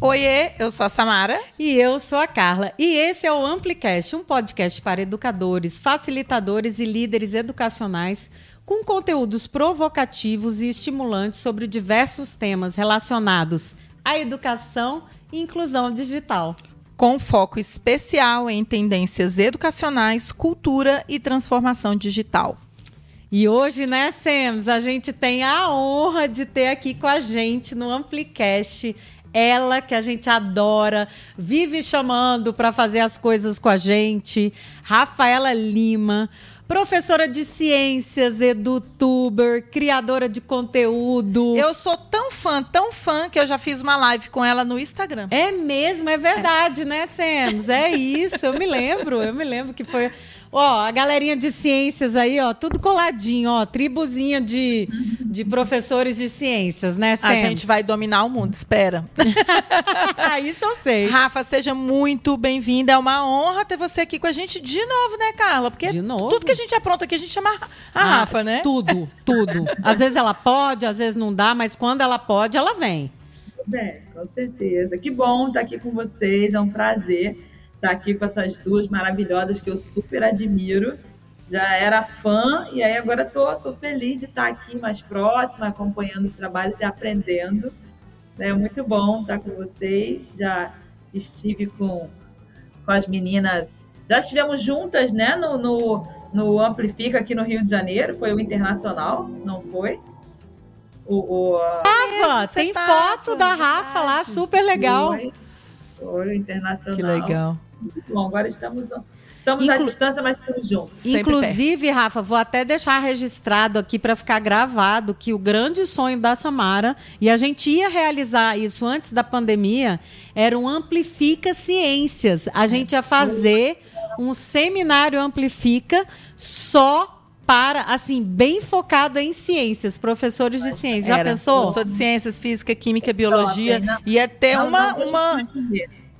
Oiê, eu sou a Samara. E eu sou a Carla. E esse é o Amplicast, um podcast para educadores, facilitadores e líderes educacionais com conteúdos provocativos e estimulantes sobre diversos temas relacionados à educação e inclusão digital. Com foco especial em tendências educacionais, cultura e transformação digital. E hoje, né, Sams, a gente tem a honra de ter aqui com a gente no Amplicast ela que a gente adora, vive chamando para fazer as coisas com a gente, Rafaela Lima professora de ciências, edutuber, criadora de conteúdo. Eu sou tão fã, tão fã, que eu já fiz uma live com ela no Instagram. É mesmo, é verdade, é. né, Sams? É isso, eu me lembro, eu me lembro que foi Ó, a galerinha de ciências aí, ó, tudo coladinho, ó, tribuzinha de, de professores de ciências, né, Sam? A gente vai dominar o mundo, espera. Isso eu sei. Rafa, seja muito bem-vinda. É uma honra ter você aqui com a gente de novo, né, Carla? Porque de novo? tudo que a gente apronta aqui, a gente chama a ah, Rafa, né? Tudo, tudo. Às vezes ela pode, às vezes não dá, mas quando ela pode, ela vem. Bem, com certeza. Que bom estar aqui com vocês, é um prazer estar tá aqui com essas duas maravilhosas que eu super admiro. Já era fã e aí agora tô, tô feliz de estar tá aqui mais próxima, acompanhando os trabalhos e aprendendo. É muito bom estar com vocês. Já estive com, com as meninas, já estivemos juntas, né, no, no, no Amplifica aqui no Rio de Janeiro, foi o Internacional, não foi? O, o Rafa, tem foto da Rafa lá, super legal. Foi, foi o Internacional. Que legal. Bom, agora estamos Estamos Inclu... à distância, mas estamos juntos. Inclusive, Rafa, vou até deixar registrado aqui para ficar gravado que o grande sonho da Samara, e a gente ia realizar isso antes da pandemia, era um Amplifica Ciências. A gente ia fazer um seminário Amplifica só para, assim, bem focado em ciências, professores de ciências. Já Era. pensou? Professor de ciências, física, química, biologia. Ia ter uma, uma,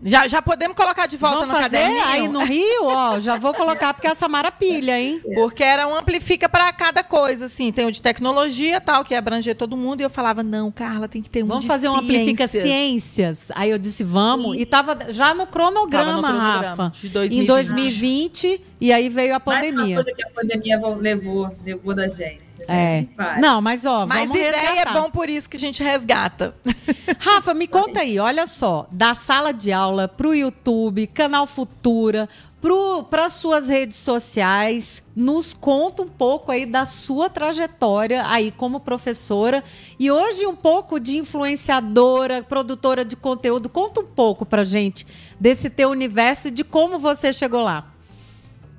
já, já podemos colocar de volta Vamos no fazer caderninho? aí no Rio, ó, já vou colocar porque a Samara pilha, hein? Porque era um amplifica para cada coisa, assim. Tem o de tecnologia, tal, que abranger todo mundo. E eu falava, não, Carla, tem que ter um Vamos de fazer um amplifica ciências. Aí eu disse, vamos. Sim. E tava já no cronograma, no cronograma Rafa. De 2020. Em 2020, e aí veio a pandemia. Mais uma coisa que a pandemia levou, levou da gente. Né? É. Não, mas ó, mas ideia é resgatar. é bom por isso que a gente resgata. Rafa, me conta aí, olha só, da sala de aula para o YouTube, canal Futura, para suas redes sociais, nos conta um pouco aí da sua trajetória aí como professora e hoje um pouco de influenciadora, produtora de conteúdo. Conta um pouco para gente desse teu universo e de como você chegou lá.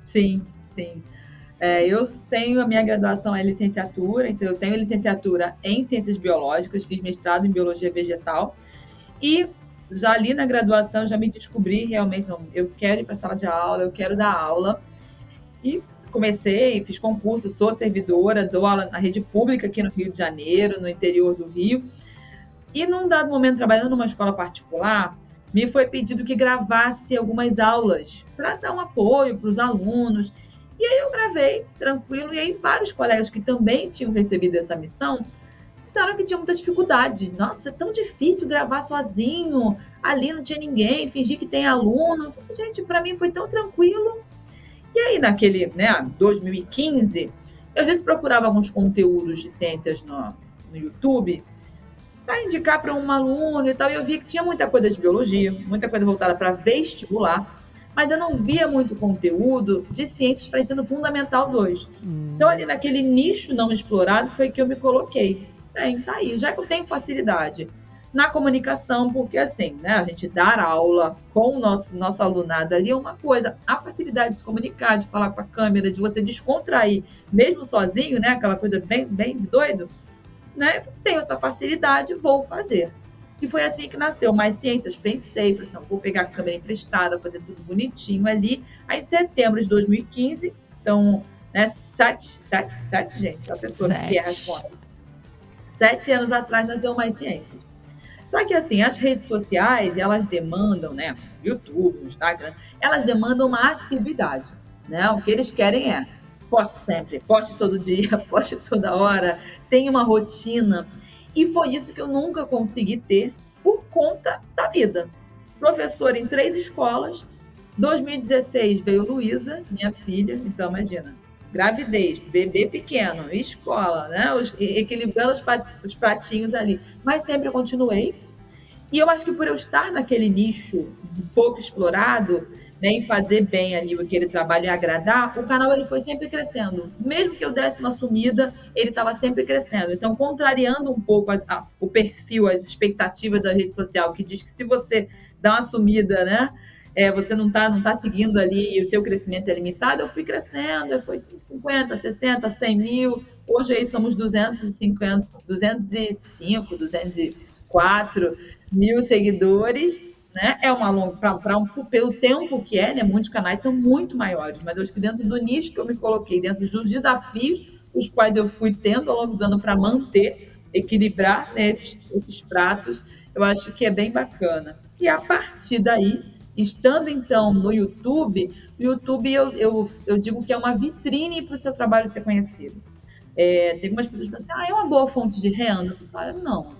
Sim, sim. É, eu tenho a minha graduação em licenciatura, então eu tenho licenciatura em ciências biológicas, fiz mestrado em biologia vegetal e já ali na graduação já me descobri realmente, não, eu quero ir para a sala de aula, eu quero dar aula e comecei, fiz concurso, sou servidora, dou aula na rede pública aqui no Rio de Janeiro, no interior do Rio. E num dado momento, trabalhando numa escola particular, me foi pedido que gravasse algumas aulas para dar um apoio para os alunos. E aí eu gravei, tranquilo, e aí vários colegas que também tinham recebido essa missão disseram que tinha muita dificuldade. Nossa, é tão difícil gravar sozinho, ali não tinha ninguém, fingir que tem aluno. Gente, para mim foi tão tranquilo. E aí, naquele, né, 2015, eu às vezes procurava alguns conteúdos de ciências no, no YouTube para indicar para um aluno e tal, e eu vi que tinha muita coisa de biologia, muita coisa voltada para vestibular, mas eu não via muito conteúdo de ciências para ensino fundamental 2. Hum. Então, ali naquele nicho não explorado foi que eu me coloquei. Bem, tá aí, já que eu tenho facilidade na comunicação, porque assim, né, a gente dar aula com o nosso, nosso alunado ali é uma coisa, a facilidade de se comunicar, de falar com a câmera, de você descontrair, mesmo sozinho, né, aquela coisa bem, bem doido, né? Tenho essa facilidade, vou fazer. E foi assim que nasceu Mais Ciências. Pensei, falei, não, vou pegar a câmera emprestada, fazer tudo bonitinho ali. Aí, em setembro de 2015, então, né, sete, sete, sete, gente, a pessoa sete. que é responde. Sete anos atrás nasceu Mais Ciências. Só que, assim, as redes sociais, elas demandam, né, YouTube, Instagram, elas demandam uma assiduidade, né? O que eles querem é poste sempre, poste todo dia, poste toda hora, tenha uma rotina. E foi isso que eu nunca consegui ter por conta da vida. Professora em três escolas. 2016 veio Luísa, minha filha, então imagina, gravidez, bebê pequeno, escola, né? Os, equilibrando os, os pratinhos ali. Mas sempre continuei. E eu acho que por eu estar naquele nicho pouco explorado, né, em fazer bem ali aquele trabalho e agradar, o canal ele foi sempre crescendo. Mesmo que eu desse uma sumida, ele estava sempre crescendo. Então, contrariando um pouco a, a, o perfil, as expectativas da rede social, que diz que se você dá uma sumida, né, é, você não está não tá seguindo ali e o seu crescimento é limitado, eu fui crescendo, eu fui 50, 60, 100 mil, hoje aí somos 250, 205, 204 mil seguidores, né? É uma longa, para um, pelo tempo que é, né? Muitos canais são muito maiores, mas eu acho que dentro do nicho que eu me coloquei, dentro dos desafios os quais eu fui tendo ao longo do ano para manter, equilibrar né, esses, esses pratos, eu acho que é bem bacana. E a partir daí, estando então no YouTube, o YouTube eu, eu, eu digo que é uma vitrine para o seu trabalho ser conhecido. É, tem algumas pessoas que pensam assim, ah, é uma boa fonte de renda. Eu não,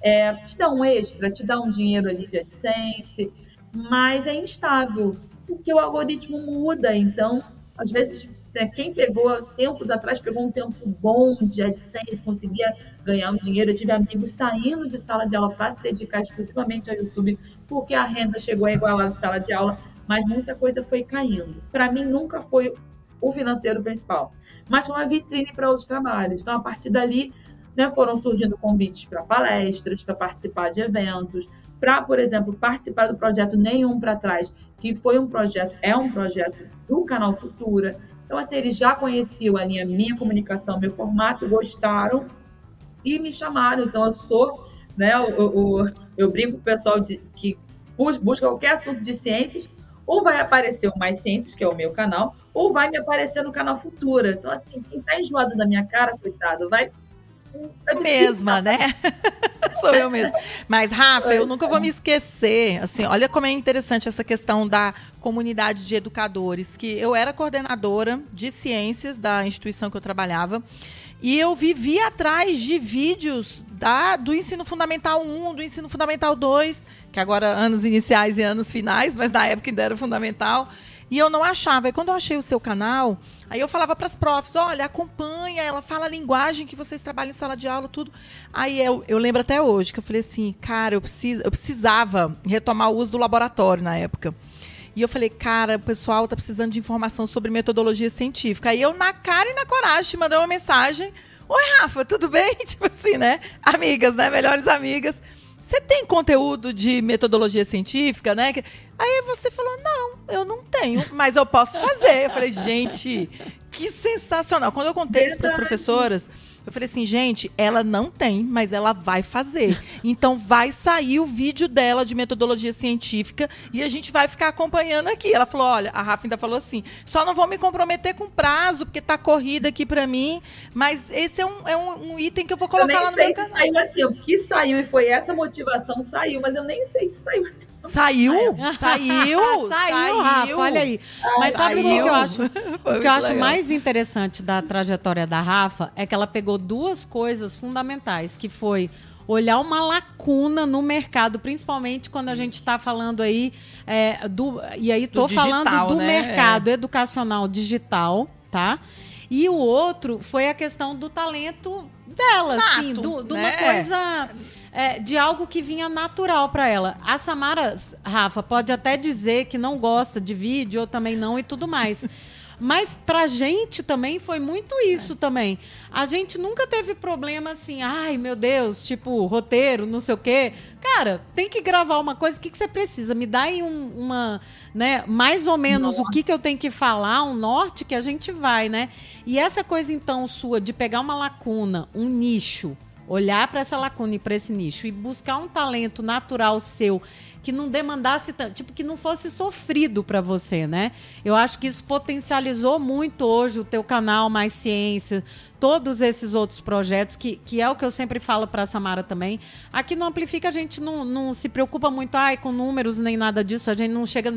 é, te dá um extra, te dá um dinheiro ali de AdSense, mas é instável, porque o algoritmo muda. Então, às vezes, né, quem pegou tempos atrás, pegou um tempo bom de AdSense, conseguia ganhar um dinheiro. Eu tive amigos saindo de sala de aula para se dedicar exclusivamente ao YouTube, porque a renda chegou a igualar de sala de aula, mas muita coisa foi caindo. Para mim, nunca foi o financeiro principal, mas uma vitrine para outros trabalhos. Então, a partir dali, né, foram surgindo convites para palestras, para participar de eventos, para, por exemplo, participar do projeto Nenhum para Trás, que foi um projeto, é um projeto do canal Futura. Então, assim, eles já conheciam a minha, minha comunicação, meu formato, gostaram e me chamaram. Então, eu sou, né, eu, eu, eu brinco com o pessoal de, que busca qualquer assunto de ciências, ou vai aparecer o Mais Ciências, que é o meu canal, ou vai me aparecer no canal Futura. Então, assim, quem está enjoado da minha cara, coitado, vai mesma, né? Sou eu mesma. Mas, Rafa, eu nunca vou me esquecer. Assim, olha como é interessante essa questão da comunidade de educadores. Que eu era coordenadora de ciências da instituição que eu trabalhava. E eu vivia atrás de vídeos da, do ensino fundamental 1, do ensino fundamental 2, que agora anos iniciais e anos finais, mas na época ainda era fundamental. E eu não achava. E quando eu achei o seu canal, aí eu falava para as profs: olha, acompanha, ela fala a linguagem que vocês trabalham em sala de aula, tudo. Aí eu, eu lembro até hoje que eu falei assim: cara, eu, preciso, eu precisava retomar o uso do laboratório na época. E eu falei, cara, o pessoal tá precisando de informação sobre metodologia científica. Aí eu, na cara e na coragem, mandei uma mensagem. Oi, Rafa, tudo bem? Tipo assim, né? Amigas, né? Melhores amigas. Você tem conteúdo de metodologia científica, né? Aí você falou: não, eu não tenho, mas eu posso fazer. Eu falei, gente, que sensacional. Quando eu contei isso para as professoras, eu falei assim, gente, ela não tem, mas ela vai fazer. Então vai sair o vídeo dela de metodologia científica e a gente vai ficar acompanhando aqui. Ela falou, olha, a Rafa ainda falou assim, só não vou me comprometer com prazo, porque tá corrida aqui para mim, mas esse é um, é um, um, item que eu vou colocar eu lá no meu canal. Saiu a tempo. que saiu e foi essa motivação, saiu, mas eu nem sei se saiu a tempo. Saiu? Saiu? saiu, saiu, Rafa, olha aí. Mas sabe o que, eu acho? o que eu acho mais interessante da trajetória da Rafa é que ela pegou duas coisas fundamentais, que foi olhar uma lacuna no mercado, principalmente quando a gente está falando aí é, do. E aí estou falando do né? mercado é. educacional digital, tá? E o outro foi a questão do talento dela, Nato, assim, de do, né? uma coisa é, de algo que vinha natural para ela. A Samara, Rafa, pode até dizer que não gosta de vídeo, ou também não e tudo mais. Mas pra gente também foi muito isso também. A gente nunca teve problema assim, ai meu Deus, tipo, roteiro, não sei o quê. Cara, tem que gravar uma coisa, o que, que você precisa? Me dá aí um, uma, né, mais ou menos o que, que eu tenho que falar, um norte que a gente vai, né? E essa coisa então sua de pegar uma lacuna, um nicho, olhar para essa lacuna e para esse nicho e buscar um talento natural seu que não demandasse tanto, tipo, que não fosse sofrido para você, né? Eu acho que isso potencializou muito hoje o teu canal Mais Ciência, todos esses outros projetos, que, que é o que eu sempre falo para Samara também. Aqui no Amplifica a gente não, não se preocupa muito ai, com números nem nada disso, a gente não chega.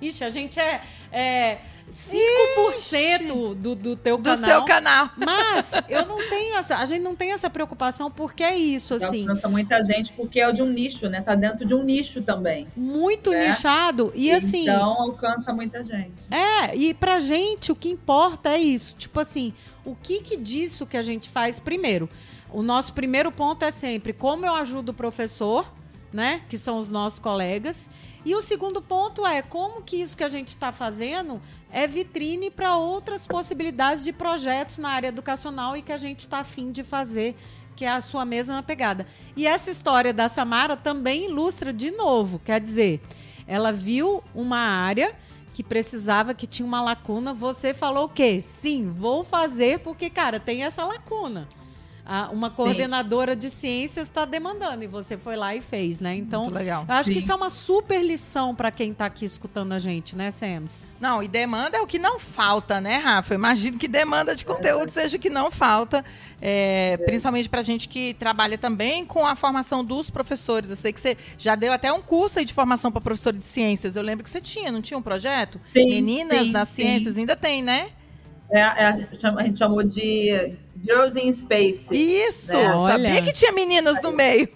Ixi, a gente é, é 5% do, do teu do canal. Do seu canal. Mas eu não tenho essa, a gente não tem essa preocupação porque é isso, assim. Alcança muita gente porque é de um nicho, né? Tá dentro de um nicho também. Muito né? nichado. E assim. Então alcança muita gente. É, e pra gente o que importa é isso. Tipo assim, o que, que disso que a gente faz primeiro? O nosso primeiro ponto é sempre como eu ajudo o professor, né? Que são os nossos colegas. E o segundo ponto é como que isso que a gente está fazendo é vitrine para outras possibilidades de projetos na área educacional e que a gente está afim de fazer, que é a sua mesma pegada. E essa história da Samara também ilustra de novo, quer dizer, ela viu uma área que precisava, que tinha uma lacuna, você falou o quê? Sim, vou fazer porque, cara, tem essa lacuna uma coordenadora Sim. de ciências está demandando e você foi lá e fez, né? Então, Muito legal. eu acho Sim. que isso é uma super lição para quem está aqui escutando a gente, né, Sams? Não, e demanda é o que não falta, né, Rafa? Eu imagino que demanda de conteúdo seja o que não falta, é, é. principalmente para gente que trabalha também com a formação dos professores. Eu sei que você já deu até um curso de formação para professor de ciências. Eu lembro que você tinha, não tinha um projeto? Sim, Meninas sim, das ciências, ainda tem, né? É, é, a gente chamou de Girls in Space. Isso! Né? Sabia que tinha meninas no meio.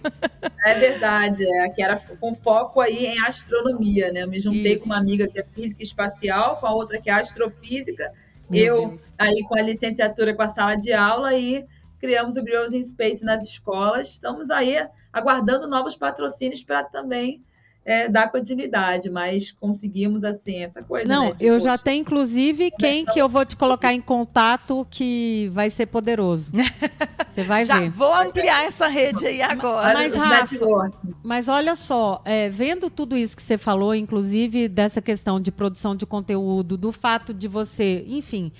É verdade, é, que era com foco aí em astronomia, né? Eu me juntei Isso. com uma amiga que é física espacial, com a outra que é astrofísica, Meu eu Deus. aí com a licenciatura com a sala de aula e criamos o Girls in Space nas escolas. Estamos aí aguardando novos patrocínios para também é, dar continuidade, mas conseguimos assim essa coisa. Não, né, eu já tenho inclusive quem que eu vou te colocar em contato que vai ser poderoso. Você vai já ver. Vou ampliar essa rede aí agora. Mas, Rafa, mas olha só, é, vendo tudo isso que você falou, inclusive dessa questão de produção de conteúdo, do fato de você, enfim,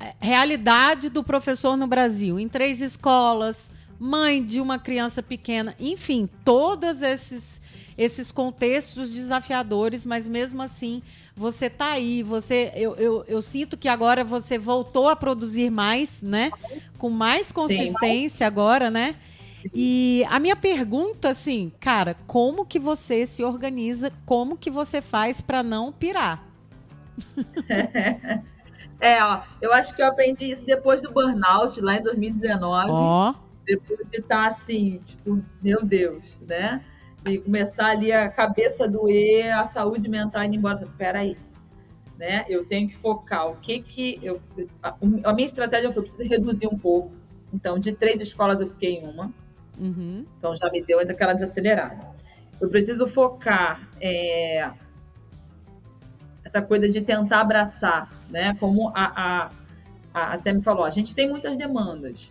é, realidade do professor no Brasil, em três escolas, mãe de uma criança pequena, enfim, todos esses esses contextos desafiadores, mas mesmo assim você está aí, você eu, eu, eu, sinto que agora você voltou a produzir mais, né? Com mais consistência Sim. agora, né? E a minha pergunta, assim, cara, como que você se organiza? Como que você faz para não pirar? É, ó, eu acho que eu aprendi isso depois do burnout, lá em 2019. Ó. Depois de estar tá assim, tipo, meu Deus, né? e começar ali a cabeça doer, a saúde mental indo embora. Espera aí, né? Eu tenho que focar. O que que eu a, a minha estratégia foi preciso reduzir um pouco. Então, de três escolas eu fiquei em uma. Uhum. Então já me deu aquela desacelerada. Eu preciso focar é, essa coisa de tentar abraçar, né? Como a, a, a Sam falou, a gente tem muitas demandas.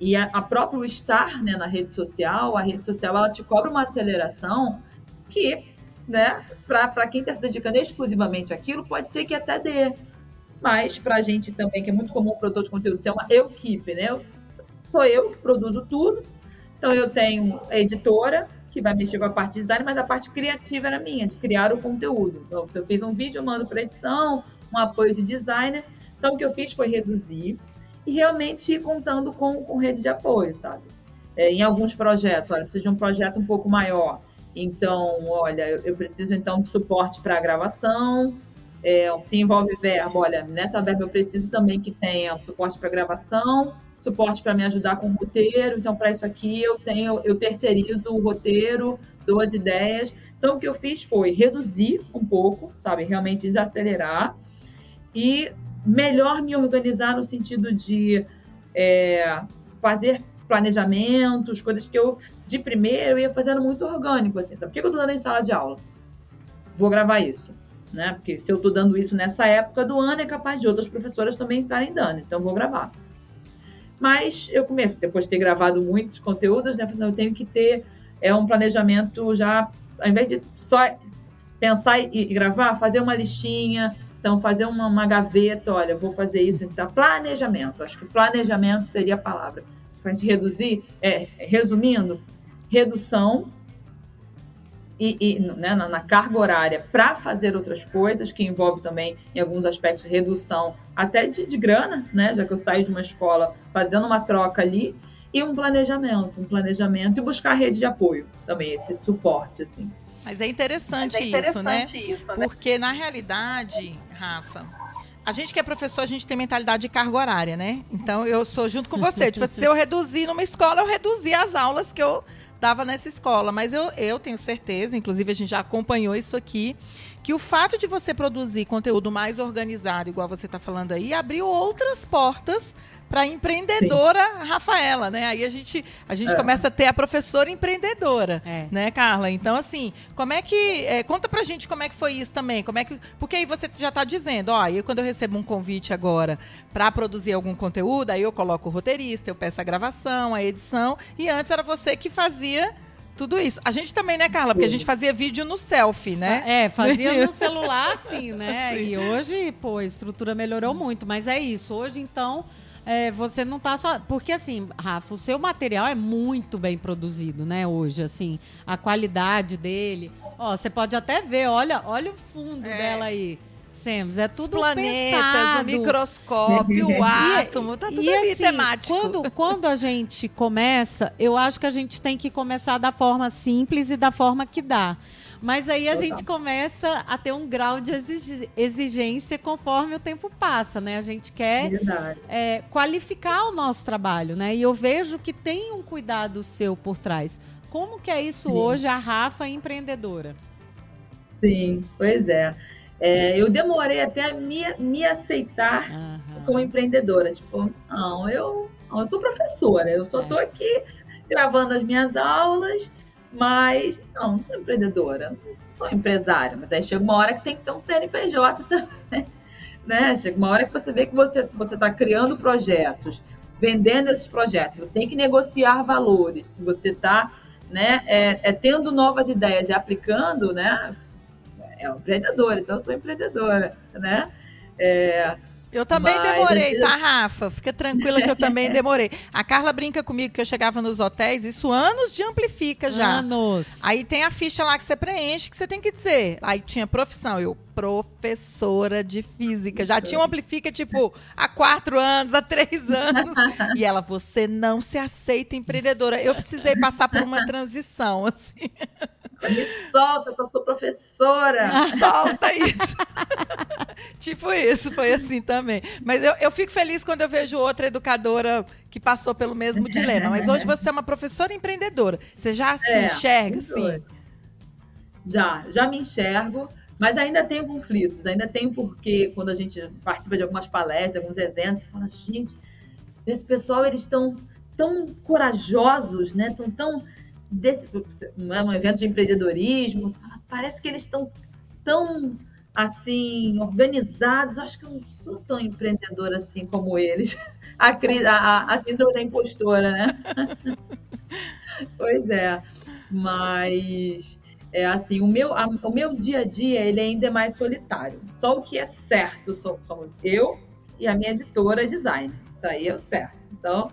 E a, a próprio estar né, na rede social, a rede social ela te cobra uma aceleração que, né, para quem está se dedicando exclusivamente àquilo, pode ser que até dê. Mas para a gente também, que é muito comum o produtor de conteúdo ser uma equipe, né? sou eu que produzo tudo. Então eu tenho a editora, que vai mexer com a parte de design, mas a parte criativa era minha, de criar o conteúdo. Então, se eu fiz um vídeo, eu mando para edição, um apoio de designer. Então, o que eu fiz foi reduzir e realmente contando com, com rede de apoio, sabe? É, em alguns projetos, olha, de um projeto um pouco maior. Então, olha, eu, eu preciso então de suporte para a gravação. É, se envolve verbo, olha, nessa verba eu preciso também que tenha suporte para gravação, suporte para me ajudar com o roteiro. Então, para isso aqui eu tenho, eu terceirizo o roteiro, dou as ideias. Então, o que eu fiz foi reduzir um pouco, sabe, realmente desacelerar e melhor me organizar no sentido de é, fazer planejamentos, coisas que eu, de primeiro, ia fazendo muito orgânico, assim, sabe? Por que eu estou dando em sala de aula? Vou gravar isso, né? Porque se eu estou dando isso nessa época do ano, é capaz de outras professoras também estarem dando, então vou gravar. Mas eu comecei, depois de ter gravado muitos conteúdos, né? Eu tenho que ter é, um planejamento já, ao invés de só pensar e, e gravar, fazer uma listinha, então, fazer uma, uma gaveta, olha, vou fazer isso. Então, planejamento. Acho que planejamento seria a palavra. Se a gente reduzir, é, resumindo, redução, e, e né, na, na, carga horária para fazer outras coisas, que envolve também, em alguns aspectos, redução até de, de, grana, né, já que eu saio de uma escola fazendo uma troca ali, e um planejamento, um planejamento e buscar rede de apoio também, esse suporte, assim. Mas é interessante, Mas é interessante isso, né? isso, né? Porque, na realidade, Rafa, a gente que é professor, a gente tem mentalidade de carga horária, né? Então, eu sou junto com você. tipo, se eu reduzir numa escola, eu reduzi as aulas que eu dava nessa escola. Mas eu, eu tenho certeza, inclusive a gente já acompanhou isso aqui, que o fato de você produzir conteúdo mais organizado, igual você está falando aí, abriu outras portas para a empreendedora Sim. Rafaela, né? Aí a gente, a gente é. começa a ter a professora empreendedora, é. né, Carla? Então, assim, como é que. É, conta pra gente como é que foi isso também. Como é que. Porque aí você já está dizendo, ó, eu quando eu recebo um convite agora para produzir algum conteúdo, aí eu coloco o roteirista, eu peço a gravação, a edição, e antes era você que fazia tudo isso. A gente também, né, Carla? Porque a gente fazia vídeo no selfie, né? É, fazia no celular, sim, né? Sim. E hoje, pô, a estrutura melhorou muito. Mas é isso. Hoje, então, é, você não tá só. Porque, assim, Rafa, o seu material é muito bem produzido, né, hoje, assim, a qualidade dele. Ó, você pode até ver, olha, olha o fundo é. dela aí. Semos, é tudo Os planetas, pensado. o microscópio, o átomo, tá tudo e, ali assim, temático. Quando, quando a gente começa, eu acho que a gente tem que começar da forma simples e da forma que dá. Mas aí a gente começa a ter um grau de exigência conforme o tempo passa, né? A gente quer é, qualificar o nosso trabalho, né? E eu vejo que tem um cuidado seu por trás. Como que é isso Sim. hoje, a Rafa empreendedora? Sim, pois é. É eu demorei até me, me aceitar uhum. como empreendedora. Tipo, não, eu, não, eu sou professora, eu só estou é. aqui gravando as minhas aulas mas, não, não sou empreendedora, não sou empresária. Mas aí chega uma hora que tem que ter um CNPJ também. Né? Chega uma hora que você vê que você, se você está criando projetos, vendendo esses projetos, você tem que negociar valores. Se você está né, é, é, tendo novas ideias e aplicando, né, é um empreendedor. Então, eu sou empreendedora, né? É, eu também Mas, demorei, tá, Rafa? Fica tranquila que eu também demorei. A Carla brinca comigo que eu chegava nos hotéis, isso anos de amplifica já. Anos. Aí tem a ficha lá que você preenche, que você tem que dizer. Aí tinha profissão, eu, professora de física. Já tinha um amplifica, tipo, há quatro anos, há três anos. E ela, você não se aceita empreendedora. Eu precisei passar por uma transição, assim. Me solta, que eu sou professora. Solta isso. tipo isso, foi assim também. Mas eu, eu fico feliz quando eu vejo outra educadora que passou pelo mesmo dilema. Mas hoje você é uma professora empreendedora. Você já se é, enxerga, assim? Já, já me enxergo. Mas ainda tem conflitos, ainda tem porque quando a gente participa de algumas palestras, alguns eventos, você fala, gente, esse pessoal, eles estão tão corajosos, né? Estão tão desse é um evento de empreendedorismo, parece que eles estão tão assim organizados. Eu acho que eu não sou tão empreendedora assim como eles. A, a, a síndrome da impostora, né? pois é, mas é assim, o meu, a, o meu dia a dia ele ainda é mais solitário. Só o que é certo somos eu e a minha editora design. Isso aí é o certo. Então,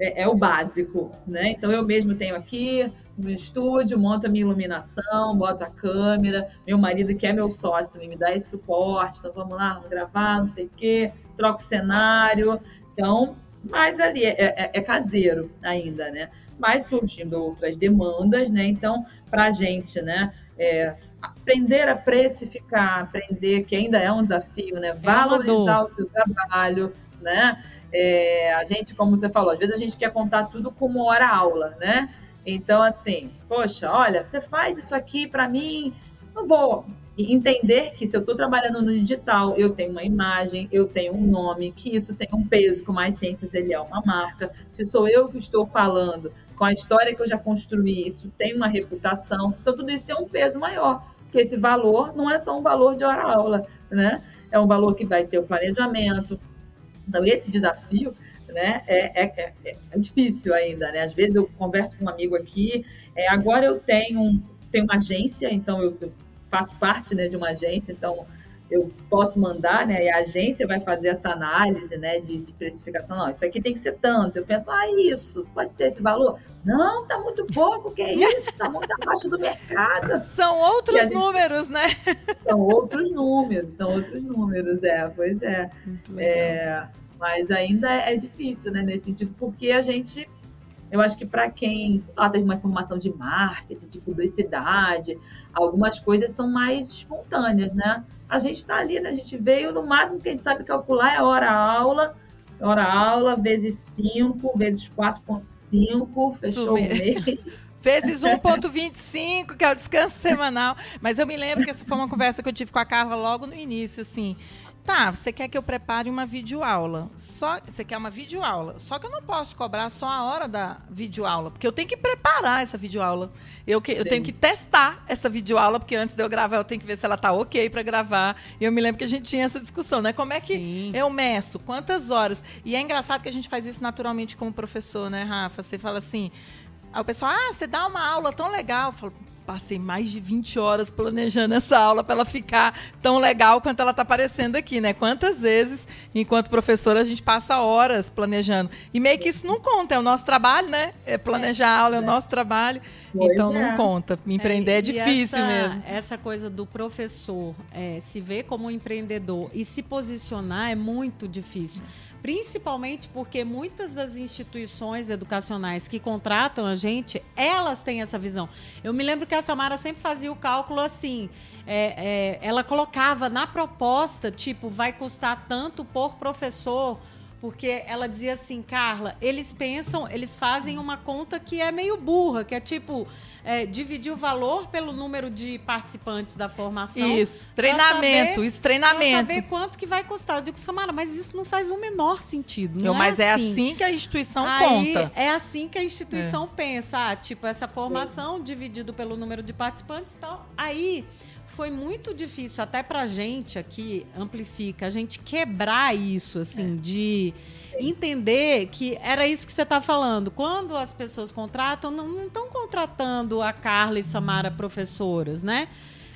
é, é, o básico, né? Então eu mesmo tenho aqui no estúdio, monto a minha iluminação, boto a câmera, meu marido que é meu sócio também me dá esse suporte, então vamos lá, vamos gravar, não sei o quê, troco o cenário, então, mas ali é, é, é caseiro ainda, né? Mas surgindo outras demandas, né? Então, para a gente, né? É, aprender a precificar, aprender que ainda é um desafio, né? É Valorizar o seu trabalho, né? É, a gente, como você falou, às vezes a gente quer contar tudo como hora-aula, né? Então, assim, poxa, olha, você faz isso aqui para mim, não vou entender que se eu estou trabalhando no digital, eu tenho uma imagem, eu tenho um nome, que isso tem um peso, o Mais Ciências ele é uma marca. Se sou eu que estou falando, com a história que eu já construí, isso tem uma reputação. Então, tudo isso tem um peso maior, porque esse valor não é só um valor de hora-aula, né? É um valor que vai ter o planejamento, então, esse desafio né, é, é, é, é, difícil ainda. Né? Às vezes eu converso com um amigo aqui, é, agora eu tenho, tenho uma agência, então eu, eu faço parte né, de uma agência, então eu posso mandar, né? E a agência vai fazer essa análise, né? De, de, precificação. Não, isso aqui tem que ser tanto. Eu penso, ah, isso, pode ser esse valor? Não, tá muito pouco, que é isso? Tá muito abaixo do mercado. São outros gente, números, né? São outros números, são outros números, é, pois é. é mas ainda é difícil, né? Nesse sentido, porque a gente eu acho que para quem lá teve uma formação de marketing, de publicidade, algumas coisas são mais espontâneas, né? A gente está ali, né? A gente veio, no máximo que a gente sabe calcular é hora-aula, hora-aula, vezes 5, vezes 4,5, fechou o mês. Vezes 1,25, que é o descanso semanal. Mas eu me lembro que essa foi uma conversa que eu tive com a Carla logo no início, assim. Tá, você quer que eu prepare uma videoaula. Só, você quer uma videoaula. Só que eu não posso cobrar só a hora da videoaula, porque eu tenho que preparar essa videoaula. Eu, que, eu tenho que testar essa videoaula, porque antes de eu gravar, eu tenho que ver se ela tá ok para gravar. E eu me lembro que a gente tinha essa discussão, né? Como é que Sim. eu meço? Quantas horas? E é engraçado que a gente faz isso naturalmente como professor, né, Rafa? Você fala assim. Aí o pessoal, ah, você dá uma aula tão legal. Eu falo, passei mais de 20 horas planejando essa aula para ela ficar tão legal quanto ela está aparecendo aqui, né? Quantas vezes, enquanto professora, a gente passa horas planejando. E meio que isso não conta, é o nosso trabalho, né? É planejar a aula é o nosso trabalho. Então é. não conta. Empreender é, é difícil essa, mesmo. Essa coisa do professor é, se ver como um empreendedor e se posicionar é muito difícil principalmente porque muitas das instituições educacionais que contratam a gente, elas têm essa visão. Eu me lembro que a Samara sempre fazia o cálculo assim, é, é, ela colocava na proposta, tipo, vai custar tanto por professor porque ela dizia assim, Carla, eles pensam, eles fazem uma conta que é meio burra, que é tipo é, dividir o valor pelo número de participantes da formação. Isso, treinamento, saber, isso, treinamento. Saber quanto que vai custar. Eu digo, Samara, mas isso não faz o menor sentido. Não, não mas é assim. é assim que a instituição Aí, conta. É assim que a instituição é. pensa. Ah, tipo, essa formação dividido pelo número de participantes e tal. Aí foi muito difícil até pra gente aqui, amplifica, a gente quebrar isso, assim, é. de entender que era isso que você está falando. Quando as pessoas contratam, não estão contratando a Carla e Samara professoras, né?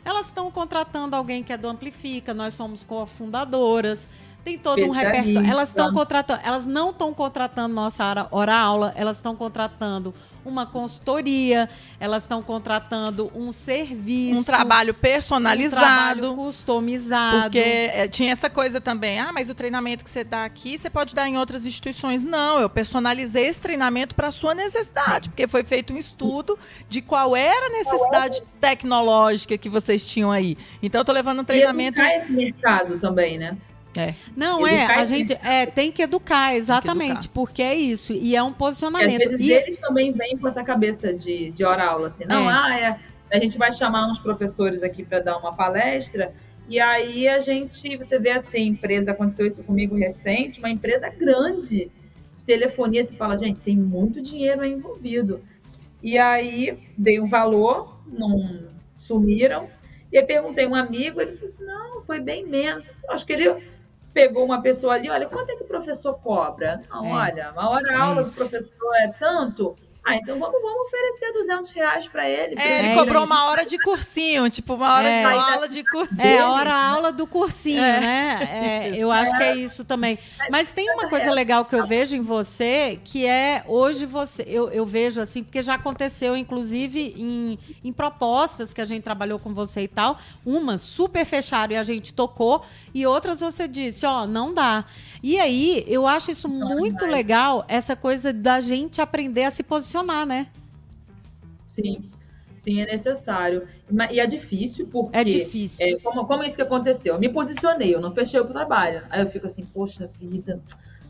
Elas estão contratando alguém que é do Amplifica, nós somos cofundadoras, tem todo um repertório. Elas estão contratando, elas não estão contratando nossa hora aula, elas estão contratando uma consultoria, elas estão contratando um serviço. Um trabalho personalizado. Um trabalho customizado. Porque é, tinha essa coisa também. Ah, mas o treinamento que você dá aqui, você pode dar em outras instituições. Não, eu personalizei esse treinamento para a sua necessidade. Porque foi feito um estudo de qual era a necessidade tecnológica que vocês tinham aí. Então, eu estou levando um treinamento. E esse mercado também, né? É. Não, é, educar é, a gente é, tem que educar, exatamente, que educar. porque é isso, e é um posicionamento. E, às vezes e... eles também vêm com essa cabeça de, de hora aula, assim, não, é. ah, é, a gente vai chamar uns professores aqui para dar uma palestra, e aí a gente, você vê assim, empresa, aconteceu isso comigo recente, uma empresa grande de telefonia, você fala, gente, tem muito dinheiro aí envolvido. E aí dei um valor, não sumiram, e aí perguntei a um amigo, ele falou assim, não, foi bem menos. Acho que ele pegou uma pessoa ali, olha, quanto é que o professor cobra? Não, é. olha, uma hora aula é do professor é tanto, ah, então vamos, vamos oferecer 200 reais para ele. É, ele cobrou uma hora de cursinho, tipo, uma hora é. de aula de cursinho. É, a hora aula do cursinho, é. né? É, eu acho que é isso também. Mas tem uma coisa legal que eu vejo em você, que é hoje você, eu, eu vejo assim, porque já aconteceu, inclusive, em, em propostas que a gente trabalhou com você e tal. Umas super fecharam e a gente tocou, e outras você disse, ó, oh, não dá. E aí, eu acho isso muito legal, essa coisa da gente aprender a se posicionar, né? Sim, sim, é necessário. E é difícil, porque. É difícil. É, como, como é isso que aconteceu? Eu me posicionei, eu não fechei o trabalho. Aí eu fico assim, poxa vida,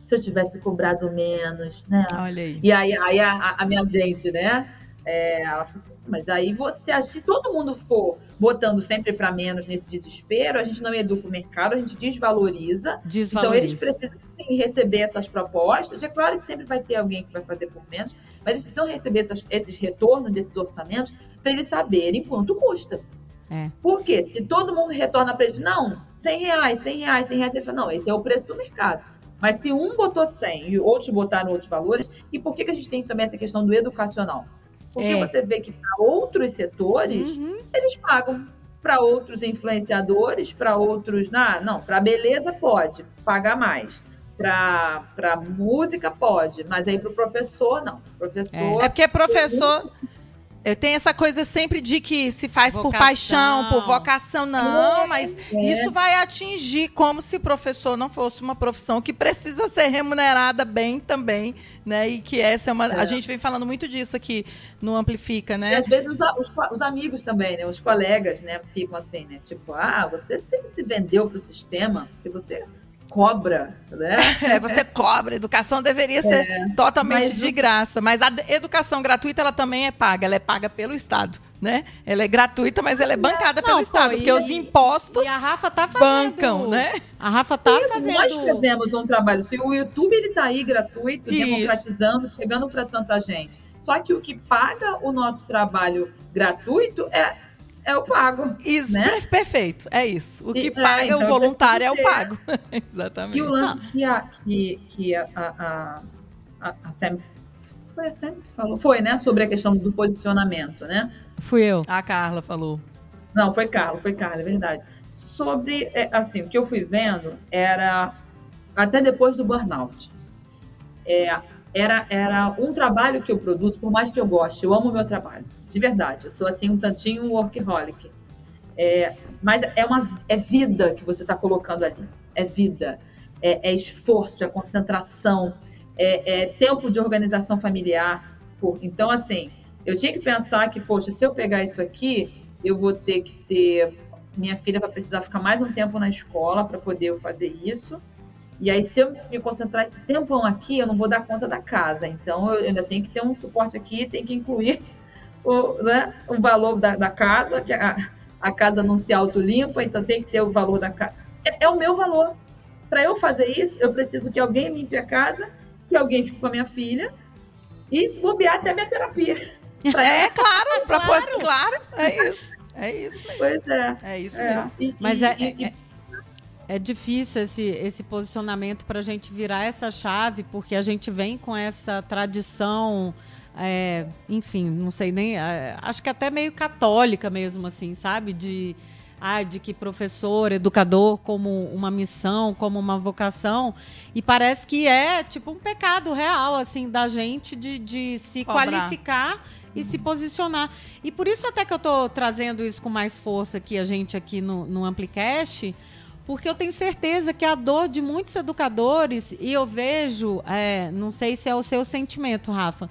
se eu tivesse cobrado menos, né? Olha aí. E aí, aí a, a minha gente, né? É, ela falou assim, mas aí você, se todo mundo for botando sempre para menos nesse desespero, a gente não educa o mercado, a gente desvaloriza. desvaloriza. Então eles precisam sim, receber essas propostas. É claro que sempre vai ter alguém que vai fazer por menos, mas eles precisam receber essas, esses retornos desses orçamentos para eles saberem quanto custa. É. Porque se todo mundo retorna para eles, não, 100 reais, 100 reais, 100 reais, ele fala, não, esse é o preço do mercado. Mas se um botou 100 e outros botaram outros valores, e por que, que a gente tem também essa questão do educacional? Porque é. você vê que para outros setores, uhum. eles pagam para outros influenciadores, para outros. Não, não para beleza pode pagar mais. Para música pode, mas aí para o professor, não. Professor. É, é porque professor. Tem essa coisa sempre de que se faz vocação. por paixão, por vocação. Não, é, mas é. isso vai atingir como se professor não fosse uma profissão que precisa ser remunerada bem também, né? E que essa é uma. É. A gente vem falando muito disso aqui no Amplifica, né? E às vezes os, os, os, amigos também, né? Os colegas, né? Ficam assim, né? Tipo, ah, você sempre se vendeu para o sistema, porque você cobra, né? É, você cobra. Educação deveria ser é, totalmente de graça, mas a educação gratuita ela também é paga, ela é paga pelo Estado, né? Ela é gratuita, mas ela é bancada Não, pelo pô, Estado, porque os impostos e a Rafa tá fazendo, bancam, né? A Rafa tá Isso, fazendo. Nós fizemos um trabalho, se o YouTube ele tá aí gratuito, Isso. democratizando, chegando para tanta gente. Só que o que paga o nosso trabalho gratuito é é o pago. Isso, né? perfeito. É isso. O que e, paga é, então, o voluntário é o pago. Exatamente. E o lance que a, que, que a, a, a, a Sam. Foi a Sam que falou? Foi, né? Sobre a questão do posicionamento, né? Fui eu. A Carla falou. Não, foi Carla, foi Carla, é verdade. Sobre, é, assim, o que eu fui vendo era, até depois do burnout, é, era, era um trabalho que eu produzo, por mais que eu goste, eu amo o meu trabalho de verdade. Eu sou assim um tantinho workaholic. É, mas é uma é vida que você está colocando ali. É vida, é, é esforço, é concentração, é, é, tempo de organização familiar. Então, assim, eu tinha que pensar que, poxa, se eu pegar isso aqui, eu vou ter que ter minha filha vai precisar ficar mais um tempo na escola para poder fazer isso. E aí, se eu me concentrar esse tempão aqui, eu não vou dar conta da casa. Então, eu ainda tenho que ter um suporte aqui, tem que incluir o, né, o valor da, da casa, que a, a, casa não se autolimpa, então tem que ter o valor da casa. É, é o meu valor. Para eu fazer isso, eu preciso que alguém limpe a casa, que alguém fique com a minha filha e se bobear até minha terapia. É, claro, pra claro. Pôr, claro, é isso. É isso mesmo. Pois é. É isso é. mesmo. E, Mas é, é, é difícil esse, esse posicionamento para a gente virar essa chave, porque a gente vem com essa tradição é, enfim, não sei nem. É, acho que até meio católica mesmo, assim, sabe? De, ah, de que professor, educador, como uma missão, como uma vocação. E parece que é tipo um pecado real, assim, da gente de, de se Cobrar. qualificar e se posicionar. E por isso até que eu estou trazendo isso com mais força aqui, a gente aqui no, no Amplicast, porque eu tenho certeza que a dor de muitos educadores, e eu vejo, é, não sei se é o seu sentimento, Rafa,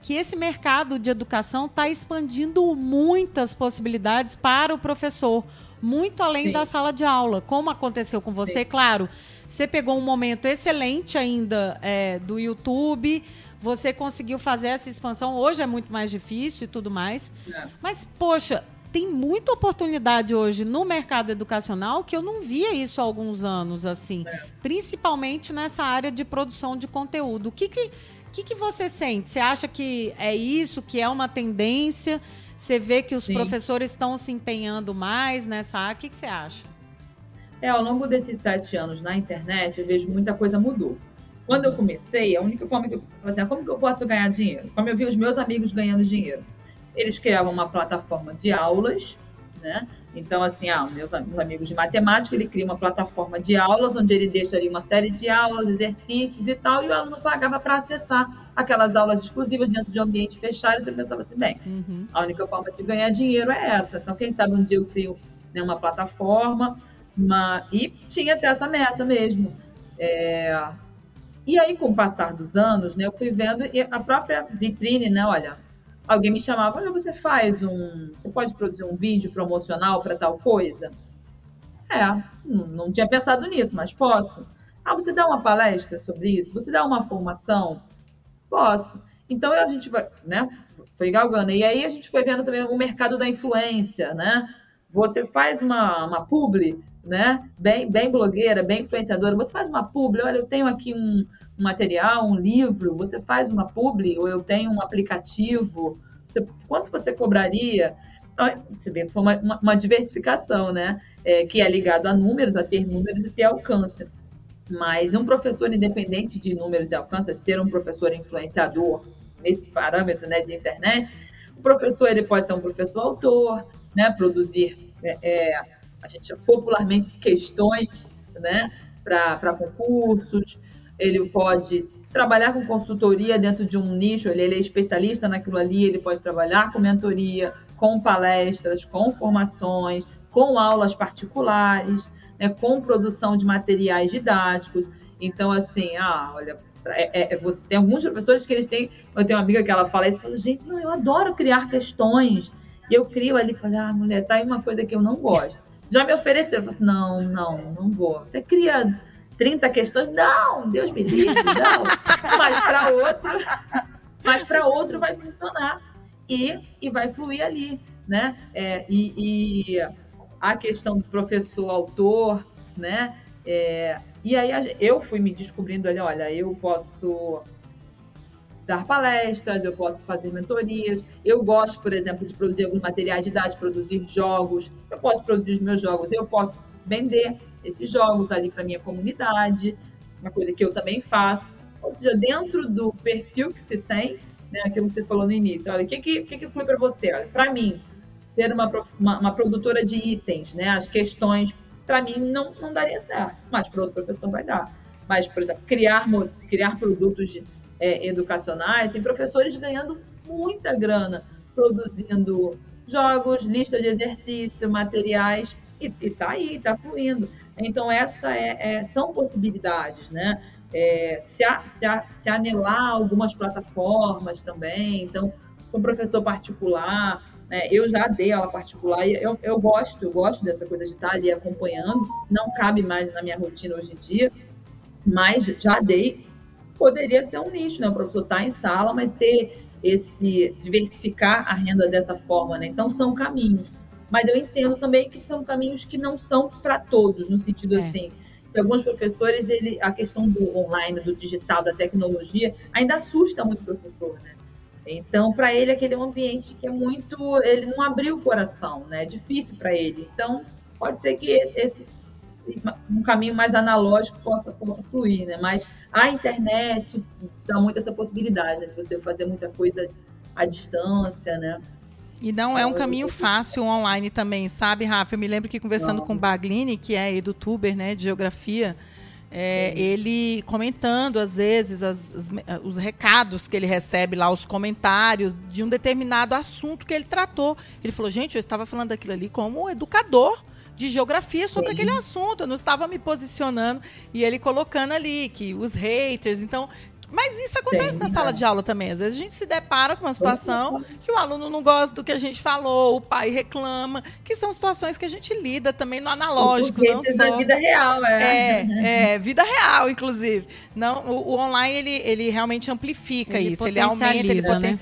que esse mercado de educação está expandindo muitas possibilidades para o professor, muito além Sim. da sala de aula. Como aconteceu com você, Sim. claro, você pegou um momento excelente ainda é, do YouTube, você conseguiu fazer essa expansão. Hoje é muito mais difícil e tudo mais. É. Mas, poxa, tem muita oportunidade hoje no mercado educacional que eu não via isso há alguns anos, assim. É. Principalmente nessa área de produção de conteúdo. O que, que que, que você sente? Você acha que é isso, que é uma tendência? Você vê que os Sim. professores estão se empenhando mais nessa área? O que, que você acha? É, ao longo desses sete anos na internet, eu vejo muita coisa mudou. Quando eu comecei, a única forma que eu assim, como que eu posso ganhar dinheiro? Como eu vi os meus amigos ganhando dinheiro. Eles criavam uma plataforma de aulas, né? Então, assim, ah, meus amigos de matemática, ele cria uma plataforma de aulas, onde ele deixa ali uma série de aulas, exercícios e tal, e o aluno pagava para acessar aquelas aulas exclusivas dentro de um ambiente fechado, então eu pensava assim, bem, uhum. a única forma de ganhar dinheiro é essa. Então, quem sabe um dia eu crio né, uma plataforma, uma... e tinha até essa meta mesmo. É... E aí, com o passar dos anos, né, eu fui vendo a própria vitrine, né, olha, alguém me chamava, olha, você faz um, você pode produzir um vídeo promocional para tal coisa? É, não, não tinha pensado nisso, mas posso. Ah, você dá uma palestra sobre isso? Você dá uma formação? Posso. Então a gente vai, né? Foi galgando. E aí a gente foi vendo também o mercado da influência, né? Você faz uma, uma publi, né? Bem, bem blogueira, bem influenciadora. Você faz uma publi, olha, eu tenho aqui um, um material, um livro, você faz uma publi, ou eu tenho um aplicativo, você, quanto você cobraria? Você vê, foi uma, uma, uma diversificação, né? É, que é ligado a números, a ter números e ter alcance. Mas um professor independente de números e alcance, ser um professor influenciador nesse parâmetro né, de internet, o professor ele pode ser um professor autor, né, produzir é, é, a gente popularmente questões, né, para concursos. Ele pode trabalhar com consultoria dentro de um nicho, ele, ele é especialista naquilo ali, ele pode trabalhar com mentoria, com palestras, com formações, com aulas particulares, né, com produção de materiais didáticos. Então, assim, ah, olha, é, é, você tem alguns professores que eles têm. Eu tenho uma amiga que ela fala isso e fala, gente, não, eu adoro criar questões. E eu crio ali falei, ah, mulher, tá aí uma coisa que eu não gosto. Já me ofereceu, eu falei assim, não, não, não vou. Você cria 30 questões? Não, Deus me livre, não. mas para outro, mas para outro vai funcionar e, e vai fluir ali, né? É, e, e a questão do professor autor, né? É, e aí eu fui me descobrindo ali, olha, eu posso dar palestras, eu posso fazer mentorias, eu gosto, por exemplo, de produzir alguns materiais didáticos, produzir jogos, eu posso produzir os meus jogos, eu posso vender esses jogos ali para minha comunidade, uma coisa que eu também faço. Ou seja, dentro do perfil que se tem, né, aquilo que você falou no início, olha, o que que, que, que foi para você? Olha, para mim, ser uma, uma, uma, produtora de itens, né, as questões para mim não, não daria certo, mas para outro professor vai dar. Mas, por exemplo, criar, criar produtos é, educacionais, tem professores ganhando muita grana produzindo jogos, lista de exercício, materiais, e, está aí, está fluindo. Então, essa é, é, são possibilidades, né? É, se, a, se, a, se anelar algumas plataformas também, então, com professor particular, né? Eu já dei aula particular e eu, eu gosto, eu gosto dessa coisa de estar ali acompanhando. Não cabe mais na minha rotina hoje em dia, mas já dei. Poderia ser um nicho, né? O professor estar tá em sala, mas ter esse diversificar a renda dessa forma, né? Então são caminhos. Mas eu entendo também que são caminhos que não são para todos, no sentido é. assim, que alguns professores, ele, a questão do online, do digital, da tecnologia, ainda assusta muito o professor, né? Então, para ele, aquele é um ambiente que é muito. Ele não abriu o coração, né? É difícil para ele. Então, pode ser que esse, esse, um caminho mais analógico possa, possa fluir, né? Mas a internet dá muito essa possibilidade né? de você fazer muita coisa à distância, né? E não é um caminho fácil online também, sabe, Rafa? Eu me lembro que conversando não. com o Baglini, que é edutuber, né, de geografia, é, ele comentando, às vezes, as, as, os recados que ele recebe lá, os comentários de um determinado assunto que ele tratou. Ele falou, gente, eu estava falando daquilo ali como educador de geografia sobre aquele assunto. Eu não estava me posicionando. E ele colocando ali que os haters. Então, mas isso acontece Sim, na sala de aula também. Às vezes a gente se depara com uma situação que o aluno não gosta do que a gente falou, o pai reclama, que são situações que a gente lida também no analógico, não só. Da vida real, é. É, é, vida real, inclusive. Não, o, o online ele, ele realmente amplifica ele isso, ele aumenta, ele né?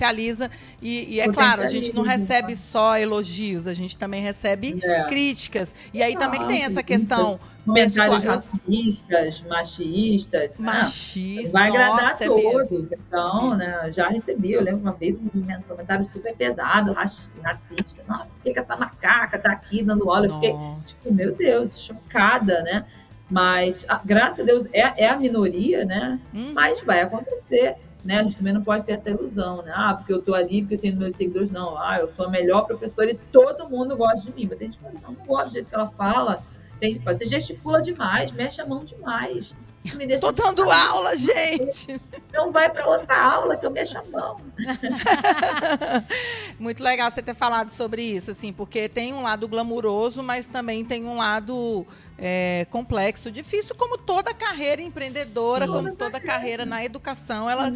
E, e é claro, a gente não recebe só elogios, a gente também recebe é. críticas. E aí também tem essa questão. Comentários racistas, machistas. Né? Machistas. Vai agradar a é todos. É então, né, já recebi, eu lembro uma vez um comentário super pesado, racista. Nossa, por que, essa macaca tá aqui dando óleo? Eu fiquei, tipo, meu Deus, chocada, né? Mas, graças a Deus, é, é a minoria, né? Hum. Mas vai acontecer. Né? A gente também não pode ter essa ilusão, né? Ah, porque eu tô ali, porque eu tenho meus seguidores. Não, ah, eu sou a melhor professora e todo mundo gosta de mim. Mas tem gente que não, não gosta do jeito que ela fala tem que fazer. Você gesticula demais, mexe a mão demais. Me deixa Tô dando aula, gente. Não vai para outra aula que eu mexo a mão. Muito legal você ter falado sobre isso, assim, porque tem um lado glamuroso, mas também tem um lado é, complexo, difícil, como toda carreira empreendedora, Sim, como toda carreira na educação. Ela,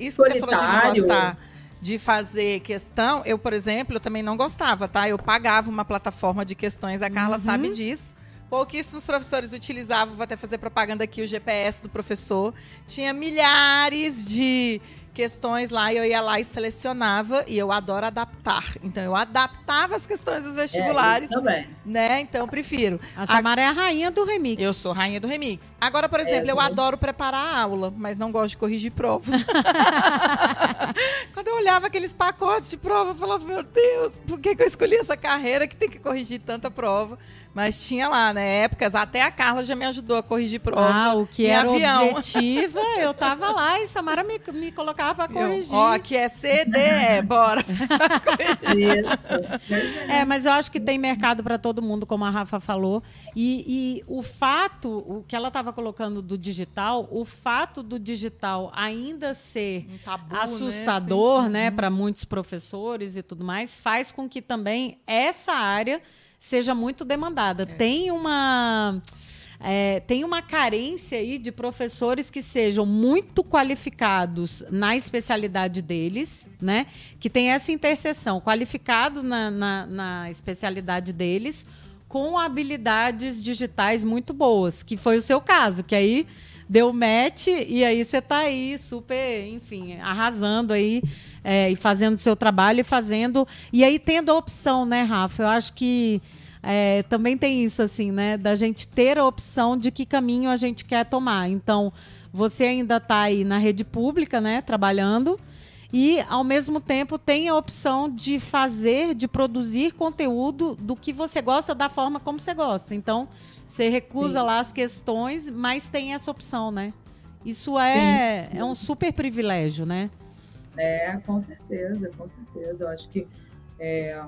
isso que você falou de não gostar de fazer questão, eu, por exemplo, eu também não gostava, tá? Eu pagava uma plataforma de questões, a Carla uhum. sabe disso. Pouquíssimos professores utilizavam, vou até fazer propaganda aqui, o GPS do professor. Tinha milhares de questões lá e eu ia lá e selecionava e eu adoro adaptar. Então eu adaptava as questões dos vestibulares, é, também. né? Então eu prefiro. A Samara a... é a rainha do remix. Eu sou rainha do remix. Agora, por exemplo, é, eu adoro preparar a aula, mas não gosto de corrigir prova. Quando eu olhava aqueles pacotes de prova, eu falava, meu Deus, por que, que eu escolhi essa carreira que tem que corrigir tanta prova? Mas tinha lá, né? Épocas, até a Carla já me ajudou a corrigir prova. Ah, o que era avião. objetiva, eu tava lá e Samara me, me colocava pra corrigir. Ó, aqui é CD, bora. Isso. É, mas eu acho que tem mercado para todo mundo, como a Rafa falou. E, e o fato, o que ela estava colocando do digital, o fato do digital ainda ser Um tabu, assustador, né? né, para muitos professores e tudo mais, faz com que também essa área seja muito demandada. Tem uma é, tem uma carência aí de professores que sejam muito qualificados na especialidade deles, né? Que tem essa interseção, qualificado na, na, na especialidade deles, com habilidades digitais muito boas, que foi o seu caso, que aí deu match e aí você tá aí super, enfim, arrasando aí é, e fazendo seu trabalho e fazendo. E aí tendo a opção, né, Rafa? Eu acho que é, também tem isso, assim, né? Da gente ter a opção de que caminho a gente quer tomar. Então, você ainda está aí na rede pública, né? Trabalhando. E, ao mesmo tempo, tem a opção de fazer, de produzir conteúdo do que você gosta, da forma como você gosta. Então, você recusa Sim. lá as questões, mas tem essa opção, né? Isso é, Sim, é um super privilégio, né? É, com certeza, com certeza. Eu acho que é,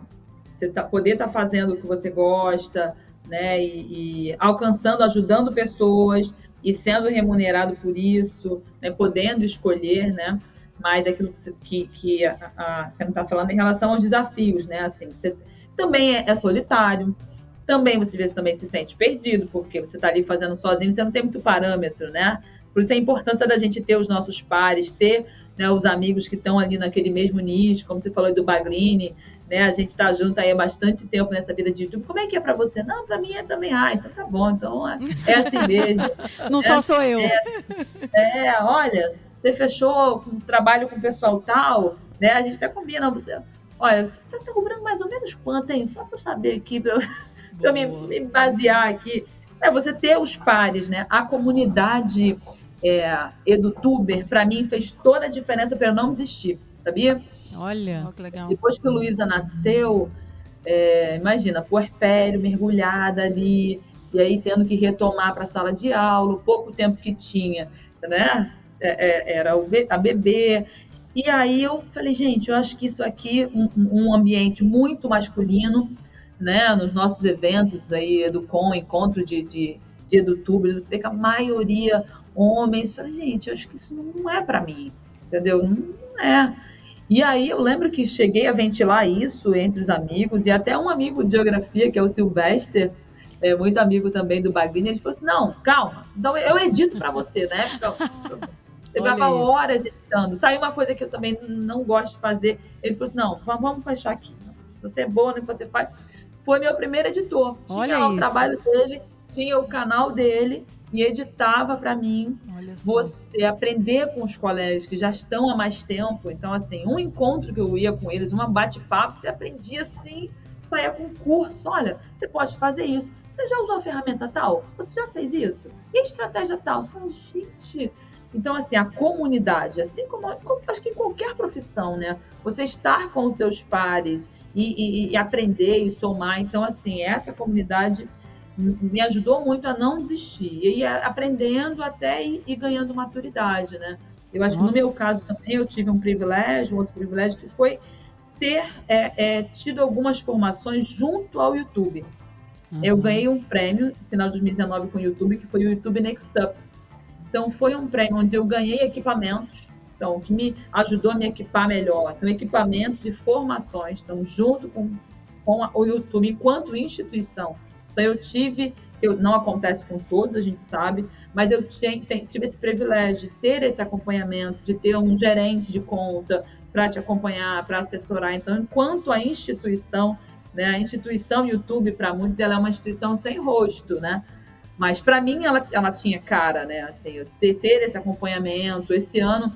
você tá, poder estar fazendo o que você gosta, né? E, e alcançando, ajudando pessoas e sendo remunerado por isso, né? Podendo escolher, né? Mas aquilo que, que a, a, você não está falando em relação aos desafios, né? Assim, você também é, é solitário. Também você às vezes também se sente perdido, porque você está ali fazendo sozinho, você não tem muito parâmetro, né? Por isso a importância da gente ter os nossos pares, ter né, os amigos que estão ali naquele mesmo nicho, como você falou do Bagrini, né? A gente está junto aí há bastante tempo nessa vida de YouTube. Como é que é para você? Não, para mim é também. Ah, então tá bom, então é, é assim mesmo. Não só sou eu. É, olha, você fechou um trabalho com o pessoal tal, né? A gente até combina, você, olha, você tá, tá cobrando mais ou menos quanto, hein? Só para eu saber aqui, para eu, me, me basear aqui. É você ter os pares, né? A comunidade é, edutuber, para mim, fez toda a diferença para eu não desistir, sabia? Olha. Ó, que legal. Depois que Luísa nasceu, é, imagina, puerpério, mergulhada ali, e aí tendo que retomar para a sala de aula, o pouco tempo que tinha, né? É, é, era o be- a bebê. E aí eu falei, gente, eu acho que isso aqui, um, um ambiente muito masculino, né? Nos nossos eventos aí, Educom, encontro de, de, de edutubers, você vê que a maioria homens. Falei, gente, eu acho que isso não é para mim, entendeu? Não é. E aí eu lembro que cheguei a ventilar isso entre os amigos, e até um amigo de geografia, que é o Sylvester, é muito amigo também do Bagrini, ele falou assim, não, calma, então eu edito para você, né? Então, eu levava horas editando. Tá aí uma coisa que eu também não gosto de fazer. Ele falou assim, não, vamos fechar aqui. Se você é boa que você faz. Foi meu primeiro editor. Tinha Olha lá o trabalho dele, tinha o canal dele, e editava para mim você aprender com os colegas que já estão há mais tempo. Então, assim, um encontro que eu ia com eles, uma bate-papo, você aprendia assim, saía com um curso. Olha, você pode fazer isso. Você já usou a ferramenta tal? Você já fez isso? E a estratégia tal? Você fala, gente. Então, assim, a comunidade, assim como, como acho que em qualquer profissão, né? Você estar com os seus pares e, e- e aprender e somar. Então, assim, essa comunidade me ajudou muito a não desistir. E aprendendo até ir ganhando maturidade, né? Eu acho que Nossa. no meu caso também eu tive um privilégio, outro privilégio que foi ter é, é, tido algumas formações junto ao YouTube. Eu Uhum. ganhei um prêmio no final de 2019 com o YouTube, que foi o YouTube Next Up. Então, foi um prêmio onde eu ganhei equipamentos, então, que me ajudou a me equipar melhor. Então, equipamentos e formações, então, junto com, com a- o YouTube, enquanto instituição. Então, eu tive, eu, não acontece com todos, a gente sabe, mas eu tinha- tive esse privilégio de ter esse acompanhamento, de ter um gerente de conta para te acompanhar, para assessorar. Então, enquanto a instituição, né, a instituição YouTube, para muitos, ela é uma instituição sem rosto, né? Mas para mim ela, ela tinha cara, né? Assim, eu ter, ter esse acompanhamento. Esse ano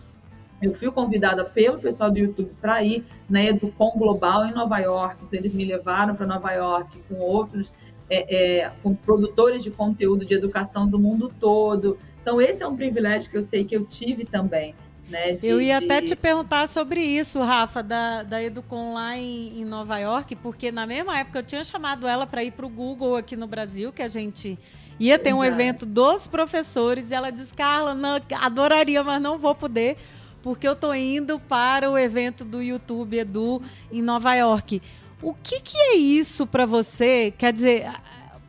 eu fui convidada pelo pessoal do YouTube para ir na Educom Global em Nova York. Então eles me levaram para Nova York com outros, é, é, com produtores de conteúdo de educação do mundo todo. Então esse é um privilégio que eu sei que eu tive também. Né, de, eu ia de... até te perguntar sobre isso, Rafa, da, da Educom lá em, em, Nova York, porque na mesma época eu tinha chamado ela para ir para o Google aqui no Brasil, que a gente ia ter um evento dos professores, e ela disse, Carla, não, adoraria, mas não vou poder, porque eu estou indo para o evento do YouTube Edu em Nova York. O que, que é isso para você? Quer dizer,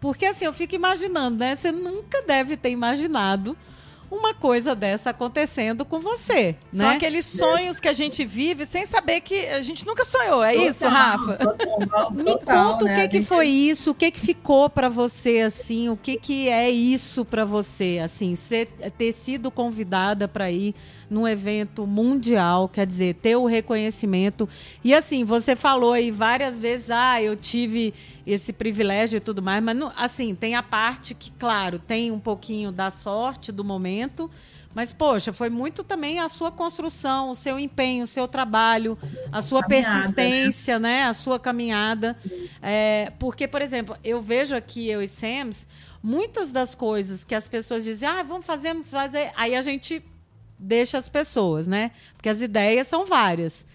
porque assim, eu fico imaginando, né? Você nunca deve ter imaginado uma coisa dessa acontecendo com você. São né? aqueles sonhos que a gente vive sem saber que a gente nunca sonhou, é total, isso, Rafa? Total, Me conta né? o que, que foi isso, o que, que ficou para você, assim, o que, que é isso para você, assim, ser, ter sido convidada para ir num evento mundial, quer dizer, ter o reconhecimento. E assim, você falou aí várias vezes, ah, eu tive esse privilégio e tudo mais, mas não, assim, tem a parte que, claro, tem um pouquinho da sorte do momento, mas, poxa, foi muito também a sua construção, o seu empenho, o seu trabalho, a sua caminhada. persistência, né? A sua caminhada. É, porque, por exemplo, eu vejo aqui, eu e Sams, muitas das coisas que as pessoas dizem, ah, vamos fazer, vamos fazer. Aí a gente deixa as pessoas, né? Porque as ideias são várias.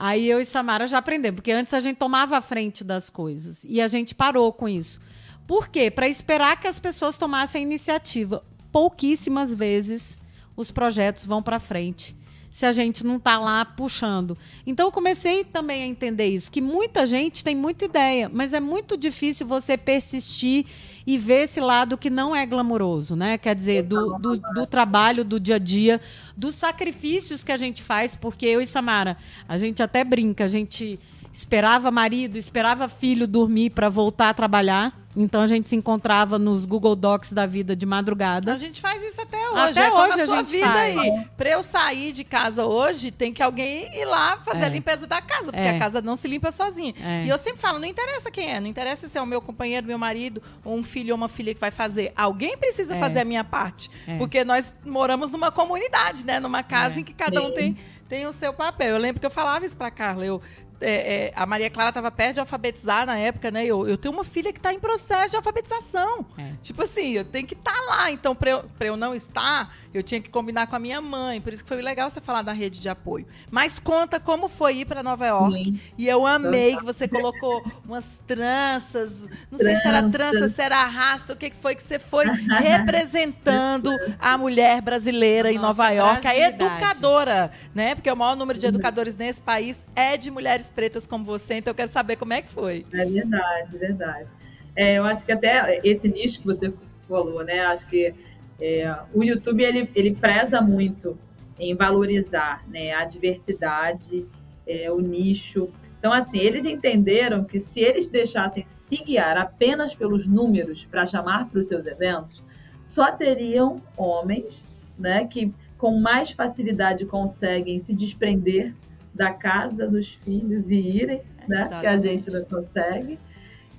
Aí eu e Samara já aprendemos, porque antes a gente tomava a frente das coisas e a gente parou com isso. Por quê? Para esperar que as pessoas tomassem a iniciativa. Pouquíssimas vezes os projetos vão para frente se a gente não está lá puxando. Então eu comecei também a entender isso, que muita gente tem muita ideia, mas é muito difícil você persistir e ver esse lado que não é glamouroso, né? Quer dizer, do, do, do, trabalho, do dia a dia, dos sacrifícios que a gente faz, porque eu e Samara, a gente até brinca, a gente esperava marido, esperava filho dormir para voltar a trabalhar. Então a gente se encontrava nos Google Docs da vida de madrugada. A gente faz isso até hoje. Até é hoje a, a sua vida faz. aí. Pra eu sair de casa hoje, tem que alguém ir lá fazer é. a limpeza da casa, porque é. a casa não se limpa sozinha. É. E eu sempre falo, não interessa quem é, não interessa se é o meu companheiro, meu marido, ou um filho ou uma filha que vai fazer. Alguém precisa é. fazer a minha parte. É. Porque nós moramos numa comunidade, né? Numa casa em que cada um tem, tem o seu papel. Eu lembro que eu falava isso pra Carla. Eu, é, é, a Maria Clara estava perto de alfabetizar na época, né? Eu, eu tenho uma filha que está em processo de alfabetização. É. Tipo assim, eu tenho que estar tá lá. Então, para eu, eu não estar, eu tinha que combinar com a minha mãe. Por isso que foi legal você falar da rede de apoio. Mas conta como foi ir para Nova York. Sim. E eu amei que você colocou umas tranças. Não sei se era trança, se era arrasta. O que foi que você foi representando a mulher brasileira Nossa, em Nova York, a educadora, né? Porque o maior número de educadores nesse país é de mulheres mulheres pretas como você, então eu quero saber como é que foi. É verdade, verdade. É, eu acho que até esse nicho que você falou, né? Acho que é, o YouTube ele, ele preza muito em valorizar né, a diversidade, é, o nicho. Então, assim, eles entenderam que se eles deixassem se guiar apenas pelos números para chamar para os seus eventos, só teriam homens né, que com mais facilidade conseguem se desprender da casa dos filhos e irem, né? Que a gente não consegue.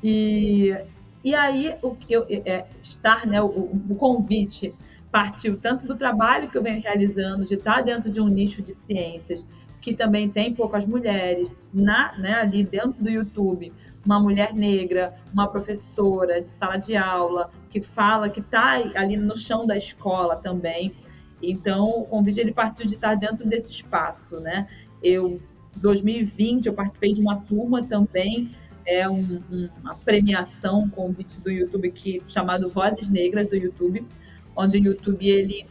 E, e aí o que eu é, estar, né? O, o, convite partiu tanto do trabalho que eu venho realizando, de estar dentro de um nicho de ciências que também tem poucas mulheres, na, né, ali dentro do YouTube, uma mulher negra, uma professora de sala de aula que fala que está ali no chão da escola também. Então, o convite ele partiu de estar dentro desse espaço, né? Eu, 2020, eu participei de uma turma também, é um, um, uma premiação, um convite do YouTube que chamado Vozes Negras do YouTube, onde o YouTube ele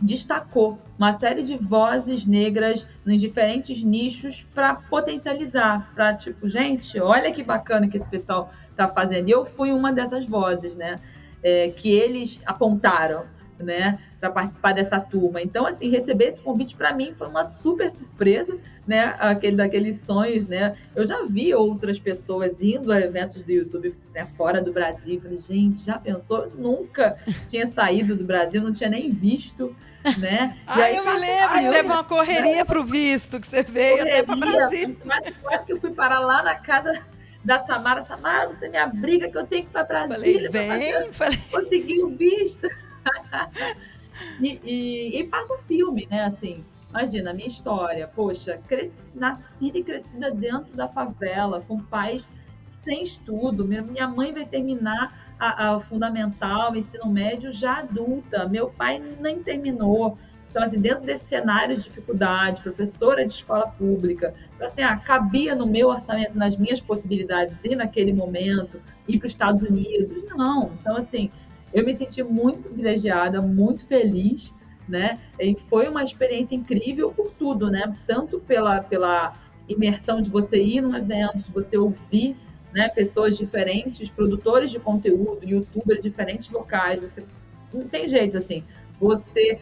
destacou uma série de vozes negras nos diferentes nichos para potencializar, para tipo, gente, olha que bacana que esse pessoal está fazendo. E eu fui uma dessas vozes, né? É, que eles apontaram né, para participar dessa turma. Então, assim, receber esse convite para mim foi uma super surpresa, né, aquele daqueles sonhos, né. Eu já vi outras pessoas indo a eventos do YouTube né, fora do Brasil. Falei, gente, já pensou? Nunca tinha saído do Brasil, não tinha nem visto, né? E aí, eu me lembro que teve uma correria né? para o visto que você veio correria, até para Brasil. Quase, quase que eu fui parar lá na casa da Samara. Samara, você me abriga que eu tenho que ir para Brasília. Falei, vem, falei. Conseguir o visto. e, e, e passa um filme, né? Assim, imagina a minha história. Poxa, cresci, nascida e crescida dentro da favela, com pais sem estudo. Minha, minha mãe vai terminar a, a fundamental, ensino médio já adulta. Meu pai nem terminou. Então, assim, dentro desse cenário de dificuldade, professora de escola pública, então, assim, ah, cabia no meu orçamento, nas minhas possibilidades ir naquele momento, ir para os Estados Unidos? Não. Então, assim, eu me senti muito privilegiada, muito feliz, né? E foi uma experiência incrível por tudo, né? Tanto pela, pela imersão de você ir num evento, de você ouvir né, pessoas diferentes, produtores de conteúdo, youtubers de diferentes locais. Você não tem jeito assim. Você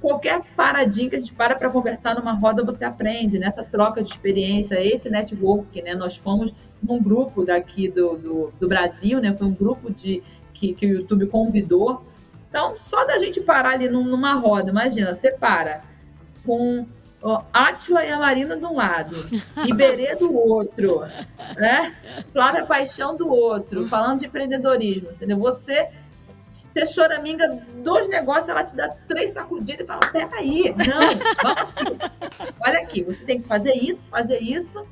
qualquer paradinha que a gente para para conversar numa roda, você aprende nessa troca de experiência, esse network, né? Nós fomos num grupo daqui do, do, do Brasil, né? Foi um grupo de que, que o YouTube convidou. Então, só da gente parar ali numa roda, imagina, você para com ó, Átila e a Marina de um lado, Iberê do outro, né? Flávia Paixão do outro, falando de empreendedorismo, entendeu? Você você choraminga dois negócios, ela te dá três sacudidas e fala: peraí, não, vamos aqui. Olha aqui, você tem que fazer isso, fazer isso.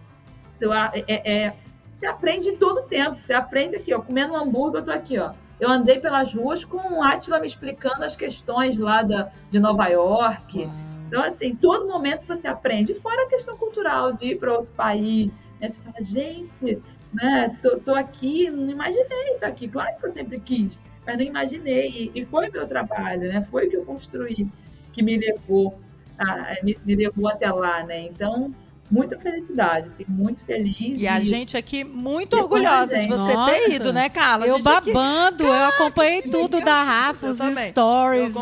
Então, é, é, você aprende todo o tempo. Você aprende aqui, ó, comendo um hambúrguer, eu tô aqui, ó. Eu andei pelas ruas com o Átila me explicando as questões lá da, de Nova York. Então, assim, todo momento você aprende. Fora a questão cultural de ir para outro país. Né? Você fala, gente, né, tô, tô aqui, não imaginei estar aqui. Claro que eu sempre quis mas não imaginei. E, foi meu trabalho, né? Foi o que eu construí que me levou, a, me, me levou até lá, né? Então, muita felicidade, fico muito feliz. E, e... a gente aqui muito orgulhosa de você Nossa, ter ido, né, Carla? Eu babando, aqui... eu acompanhei tudo da Rafa, os stories,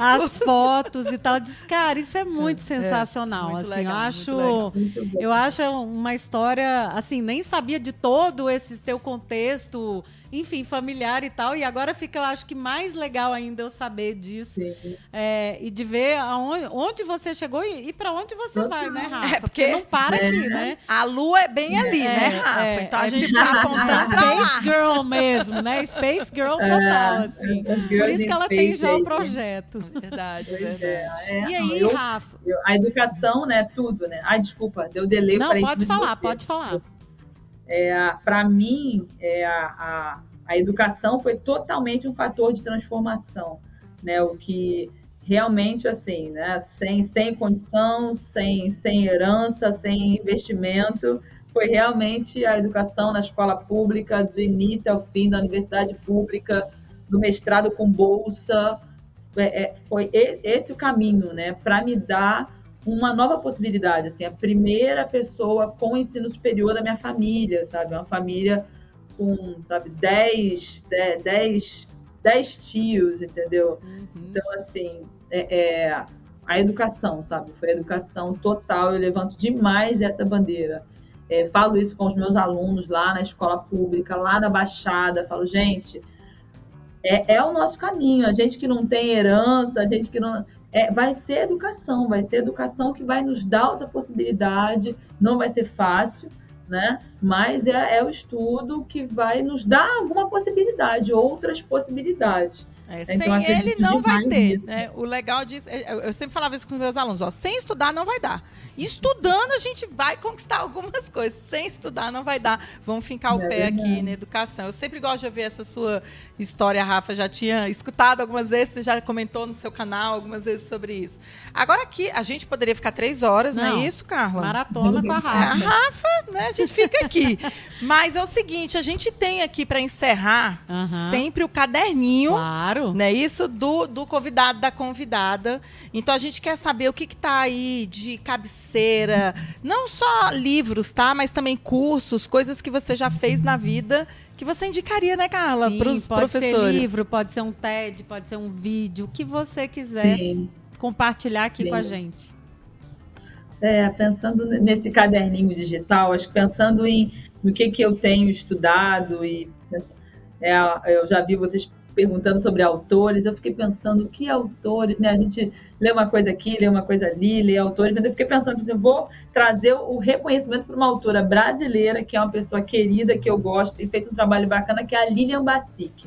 as fotos e tal. Diz, cara, isso é muito é, sensacional. Muito assim, legal, eu acho, eu acho uma história, assim, nem sabia de todo esse teu contexto enfim, familiar e tal. E agora fica, eu acho que mais legal ainda eu saber disso. É, e de ver aonde, onde você chegou e, e para onde você vai, né, Rafa? É porque, porque não para é. aqui, né? A lua é bem ali, é, né, Rafa? É, então a gente tipo, tá apontando Space Girl mesmo, né? Space Girl é, total, assim. Por isso que ela tem já o projeto. Verdade, verdade. e aí, eu, Rafa? Eu, a educação, né? Tudo, né? Ai, desculpa, deu delay. Não, pode falar, pode falar. É, Para mim, é, a, a, educação foi totalmente um fator de transformação, né? O que realmente, assim, né? Sem, sem condição, sem, sem herança, sem investimento, foi realmente a educação na escola pública, do início ao fim, da universidade pública, do mestrado com bolsa. É, é foi esse o caminho, né? Para me dar uma nova possibilidade, assim, a primeira pessoa com ensino superior da minha família, sabe? Uma família com, sabe, 10, 10, 10 tios, entendeu? Uhum. Então, assim, é, é, a educação, sabe? Foi a educação total, eu levanto demais essa bandeira. É, falo isso com os meus alunos lá na escola pública, lá na Baixada, falo, gente, é, é o nosso caminho, a gente que não tem herança, a gente que não é, vai ser educação, vai ser educação que vai nos dar outra possibilidade, não vai ser fácil, né? Mas é, é o estudo que vai nos dar alguma possibilidade, outras possibilidades. É, então, sem ele não vai ter. Né? O legal disso, é, eu sempre falava isso com os meus alunos, ó, sem estudar não vai dar. Estudando, a gente vai conquistar algumas coisas. Sem estudar, não vai dar. Vamos fincar o é pé aqui na educação. Eu sempre gosto de ouvir essa sua história, Rafa. Já tinha escutado algumas vezes, você já comentou no seu canal algumas vezes sobre isso. Agora aqui, a gente poderia ficar três horas, não, não é isso, Carla? Maratona com a Rafa. É, a Rafa, né? A gente fica aqui. Mas é o seguinte, a gente tem aqui para encerrar uhum. sempre o caderninho. Claro. Né? Isso do, do convidado, da convidada. Então a gente quer saber o que está aí de cabeceira financeira, não só livros, tá? Mas também cursos, coisas que você já fez na vida que você indicaria, né, Carla, para os professores? Pode ser livro, pode ser um TED, pode ser um vídeo, o que você quiser Sim. compartilhar aqui Sim. com a gente. É, pensando nesse caderninho digital, acho que pensando em no que, que eu tenho estudado e é, eu já vi vocês perguntando sobre autores, eu fiquei pensando que autores, né? A gente lê uma coisa aqui, lê uma coisa ali, lê autores, mas eu fiquei pensando assim, vou trazer o reconhecimento para uma autora brasileira, que é uma pessoa querida, que eu gosto, e feito um trabalho bacana, que é a Lilian Bassic.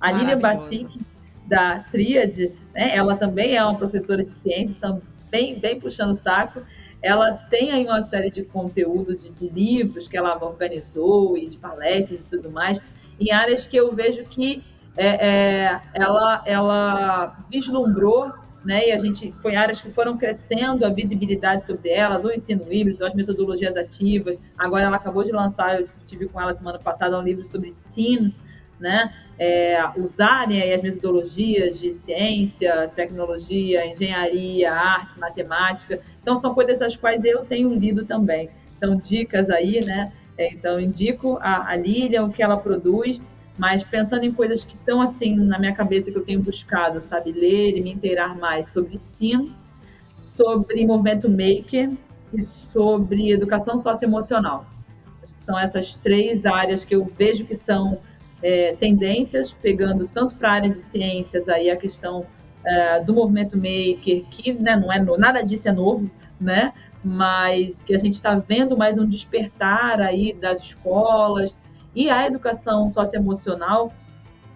A Lilian Bassic, da Tríade, né? ela também é uma professora de ciências, também bem puxando o saco, ela tem aí uma série de conteúdos, de, de livros que ela organizou, e de palestras e tudo mais, em áreas que eu vejo que é, é, ela, ela vislumbrou né? E a gente foi áreas que foram crescendo a visibilidade sobre elas, o ensino híbrido, as metodologias ativas. Agora ela acabou de lançar, eu tive com ela semana passada um livro sobre STEAM, né? É, usarem as metodologias de ciência, tecnologia, engenharia, artes, matemática. Então são coisas das quais eu tenho lido também. Então dicas aí, né? É, então indico a, a Lilian, o que ela produz mas pensando em coisas que estão assim na minha cabeça que eu tenho buscado, sabe, ler e me inteirar mais sobre STEAM, sobre movimento maker e sobre educação socioemocional. São essas três áreas que eu vejo que são é, tendências, pegando tanto para a área de ciências aí a questão é, do movimento maker, que né, não é nada disso é novo, né? Mas que a gente está vendo mais um despertar aí das escolas, e a educação socioemocional,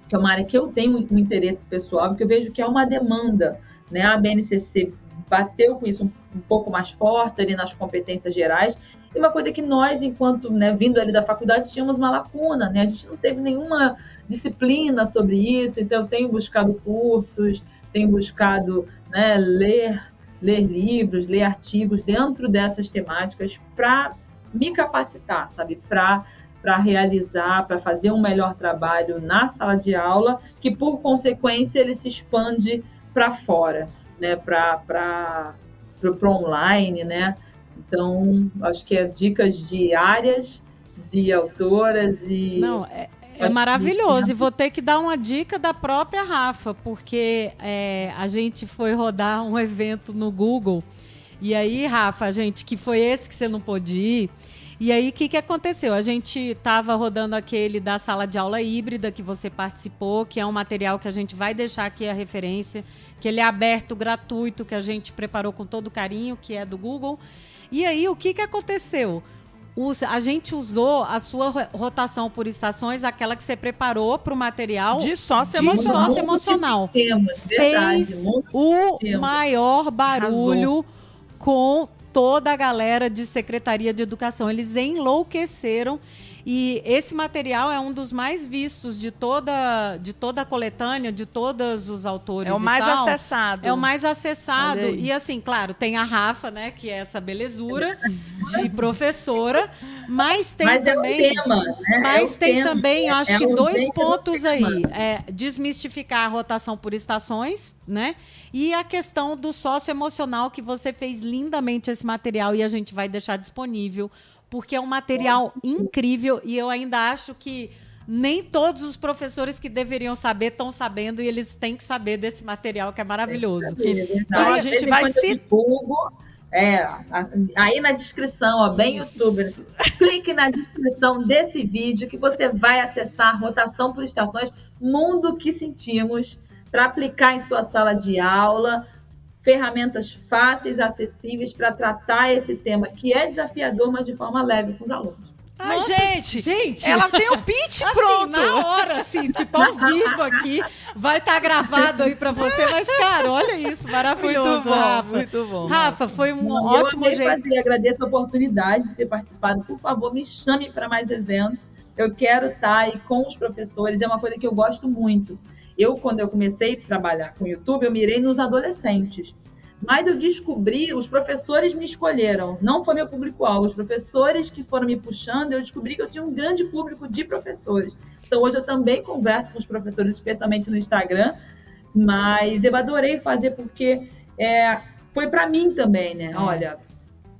que é uma área que eu tenho um interesse pessoal, porque eu vejo que é uma demanda. Né? A BNCC bateu com isso um, um pouco mais forte ali nas competências gerais, e uma coisa que nós, enquanto né, vindo ali da faculdade, tínhamos uma lacuna, né? A gente não teve nenhuma disciplina sobre isso, então eu tenho buscado cursos, tenho buscado né, ler, ler livros, ler artigos dentro dessas temáticas para me capacitar, sabe? Para para realizar, para fazer um melhor trabalho na sala de aula, que por consequência ele se expande para fora, né, para o online, né? Então, acho que é dicas de áreas, de autoras e. Não, é, é maravilhoso. E vou ter que dar uma dica da própria Rafa, porque é, a gente foi rodar um evento no Google. E aí, Rafa, gente, que foi esse que você não pôde ir. E aí, o que, que aconteceu? A gente estava rodando aquele da sala de aula híbrida que você participou, que é um material que a gente vai deixar aqui a referência, que ele é aberto, gratuito, que a gente preparou com todo carinho, que é do Google. E aí, o que, que aconteceu? a gente usou a sua rotação por estações, aquela que você preparou para o material de sócio emocional. Sócio -emocional. Fez o maior barulho Arrasou. com toda a galera de Secretaria de Educação. Eles enlouqueceram e esse material é um dos mais vistos de toda, de toda a coletânea, de todos os autores. É o mais tal. acessado. É o mais acessado. E assim, claro, tem a Rafa, né? Que é essa belezura de professora. Mas tem mas também. É um tema, né? Mas é tem tema. também, eu acho é, que dois pontos aí. É, desmistificar a rotação por estações, né? E a questão do socioemocional, que você fez lindamente esse material e a gente vai deixar disponível porque é um material incrível e eu ainda acho que nem todos os professores que deveriam saber estão sabendo e eles têm que saber desse material que é maravilhoso. É então a gente vai se é, aí na descrição, ó, bem youtuber, clique na descrição desse vídeo que você vai acessar rotação por estações, mundo que sentimos, para aplicar em sua sala de aula, ferramentas fáceis, acessíveis para tratar esse tema que é desafiador, mas de forma leve com os alunos. Ai, Nossa, gente, gente, ela tem o pitch assim, pronto. Na hora, assim, tipo ao vivo aqui. Vai estar tá gravado aí para você, mas, cara, olha isso, maravilhoso, muito bom, Rafa. Muito bom. Rafa, foi um eu ótimo jeito. Fazer, agradeço a oportunidade de ter participado. Por favor, me chame para mais eventos. Eu quero estar tá aí com os professores, é uma coisa que eu gosto muito. Eu, quando eu comecei a trabalhar com o YouTube, eu mirei nos adolescentes. Mas eu descobri, os professores me escolheram, não foi meu público-alvo. Os professores que foram me puxando, eu descobri que eu tinha um grande público de professores. Então, hoje eu também converso com os professores, especialmente no Instagram, mas eu adorei fazer porque é, foi para mim também, né? É. Olha,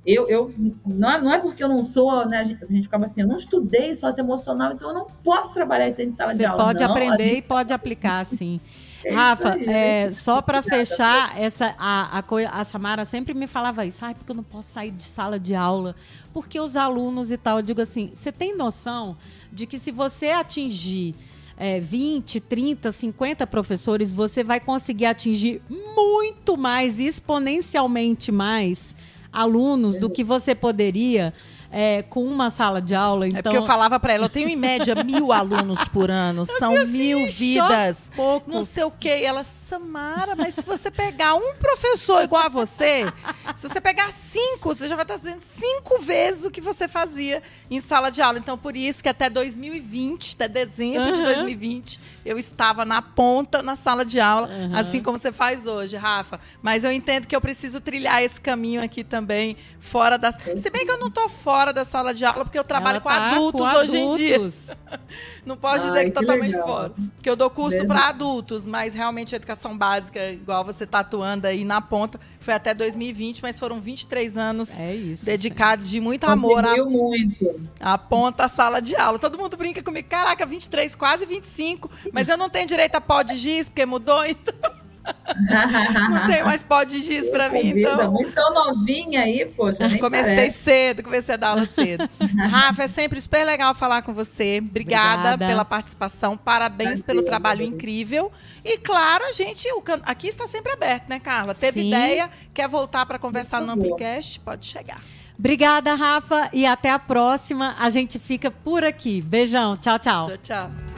eu, eu não, é, não é porque eu não sou, né? A gente, a gente ficava assim, eu não estudei sócio emocional, então eu não posso trabalhar dentro de sala Você de aula. Você pode não, aprender gente... e pode aplicar, sim. É Rafa, é, só para fechar, essa, a, a, a, Samara sempre me falava isso, ai, porque eu não posso sair de sala de aula, porque os alunos e tal, eu digo assim, você tem noção de que se você atingir é, 20, 30, 50 professores, você vai conseguir atingir muito mais, exponencialmente mais alunos do que você poderia é, com uma sala de aula. Então... É porque eu falava para ela, eu tenho em média mil alunos por ano, são assim, mil vidas, pouco. não sei o quê. E ela, Samara, mas se você pegar um professor igual a você, se você pegar cinco, você já vai estar fazendo cinco vezes o que você fazia em sala de aula. Então, por isso que até 2020, até dezembro de 2020, eu estava na ponta na sala de aula, assim como você faz hoje, Rafa. Mas eu entendo que eu preciso trilhar esse caminho aqui também, fora das. Se bem que eu não estou fora da sala de aula, porque eu trabalho com tá adultos com hoje em dia. adultos. Não posso Ai, dizer que que totalmente legal. fora. Porque eu dou curso para adultos, mas realmente a educação básica, igual você está atuando aí na ponta, foi até 2020, mas foram 23 anos É isso. dedicados de muito amor à, muito. à ponta, à sala de aula. Todo mundo brinca comigo, caraca, 23, quase 25, mas eu não tenho direito a pó de giz, porque mudou, então não tenho mais pó de giz para mim, Vida, então... Muito tão novinha aí, poxa. nem Comecei parece. cedo, comecei a dar aula cedo. Rafa, é sempre super legal falar com você. Obrigada, Obrigada. pela participação. Parabéns Prazer, pelo trabalho adorei. incrível. E claro, a gente, o can- aqui está sempre aberto, né, Carla? Teve Sim. ideia, quer voltar para conversar Por no. Amplicast? Pode chegar. Obrigada, Rafa, e até a próxima. A gente fica por aqui. Beijão, tchau, tchau. Tchau, tchau.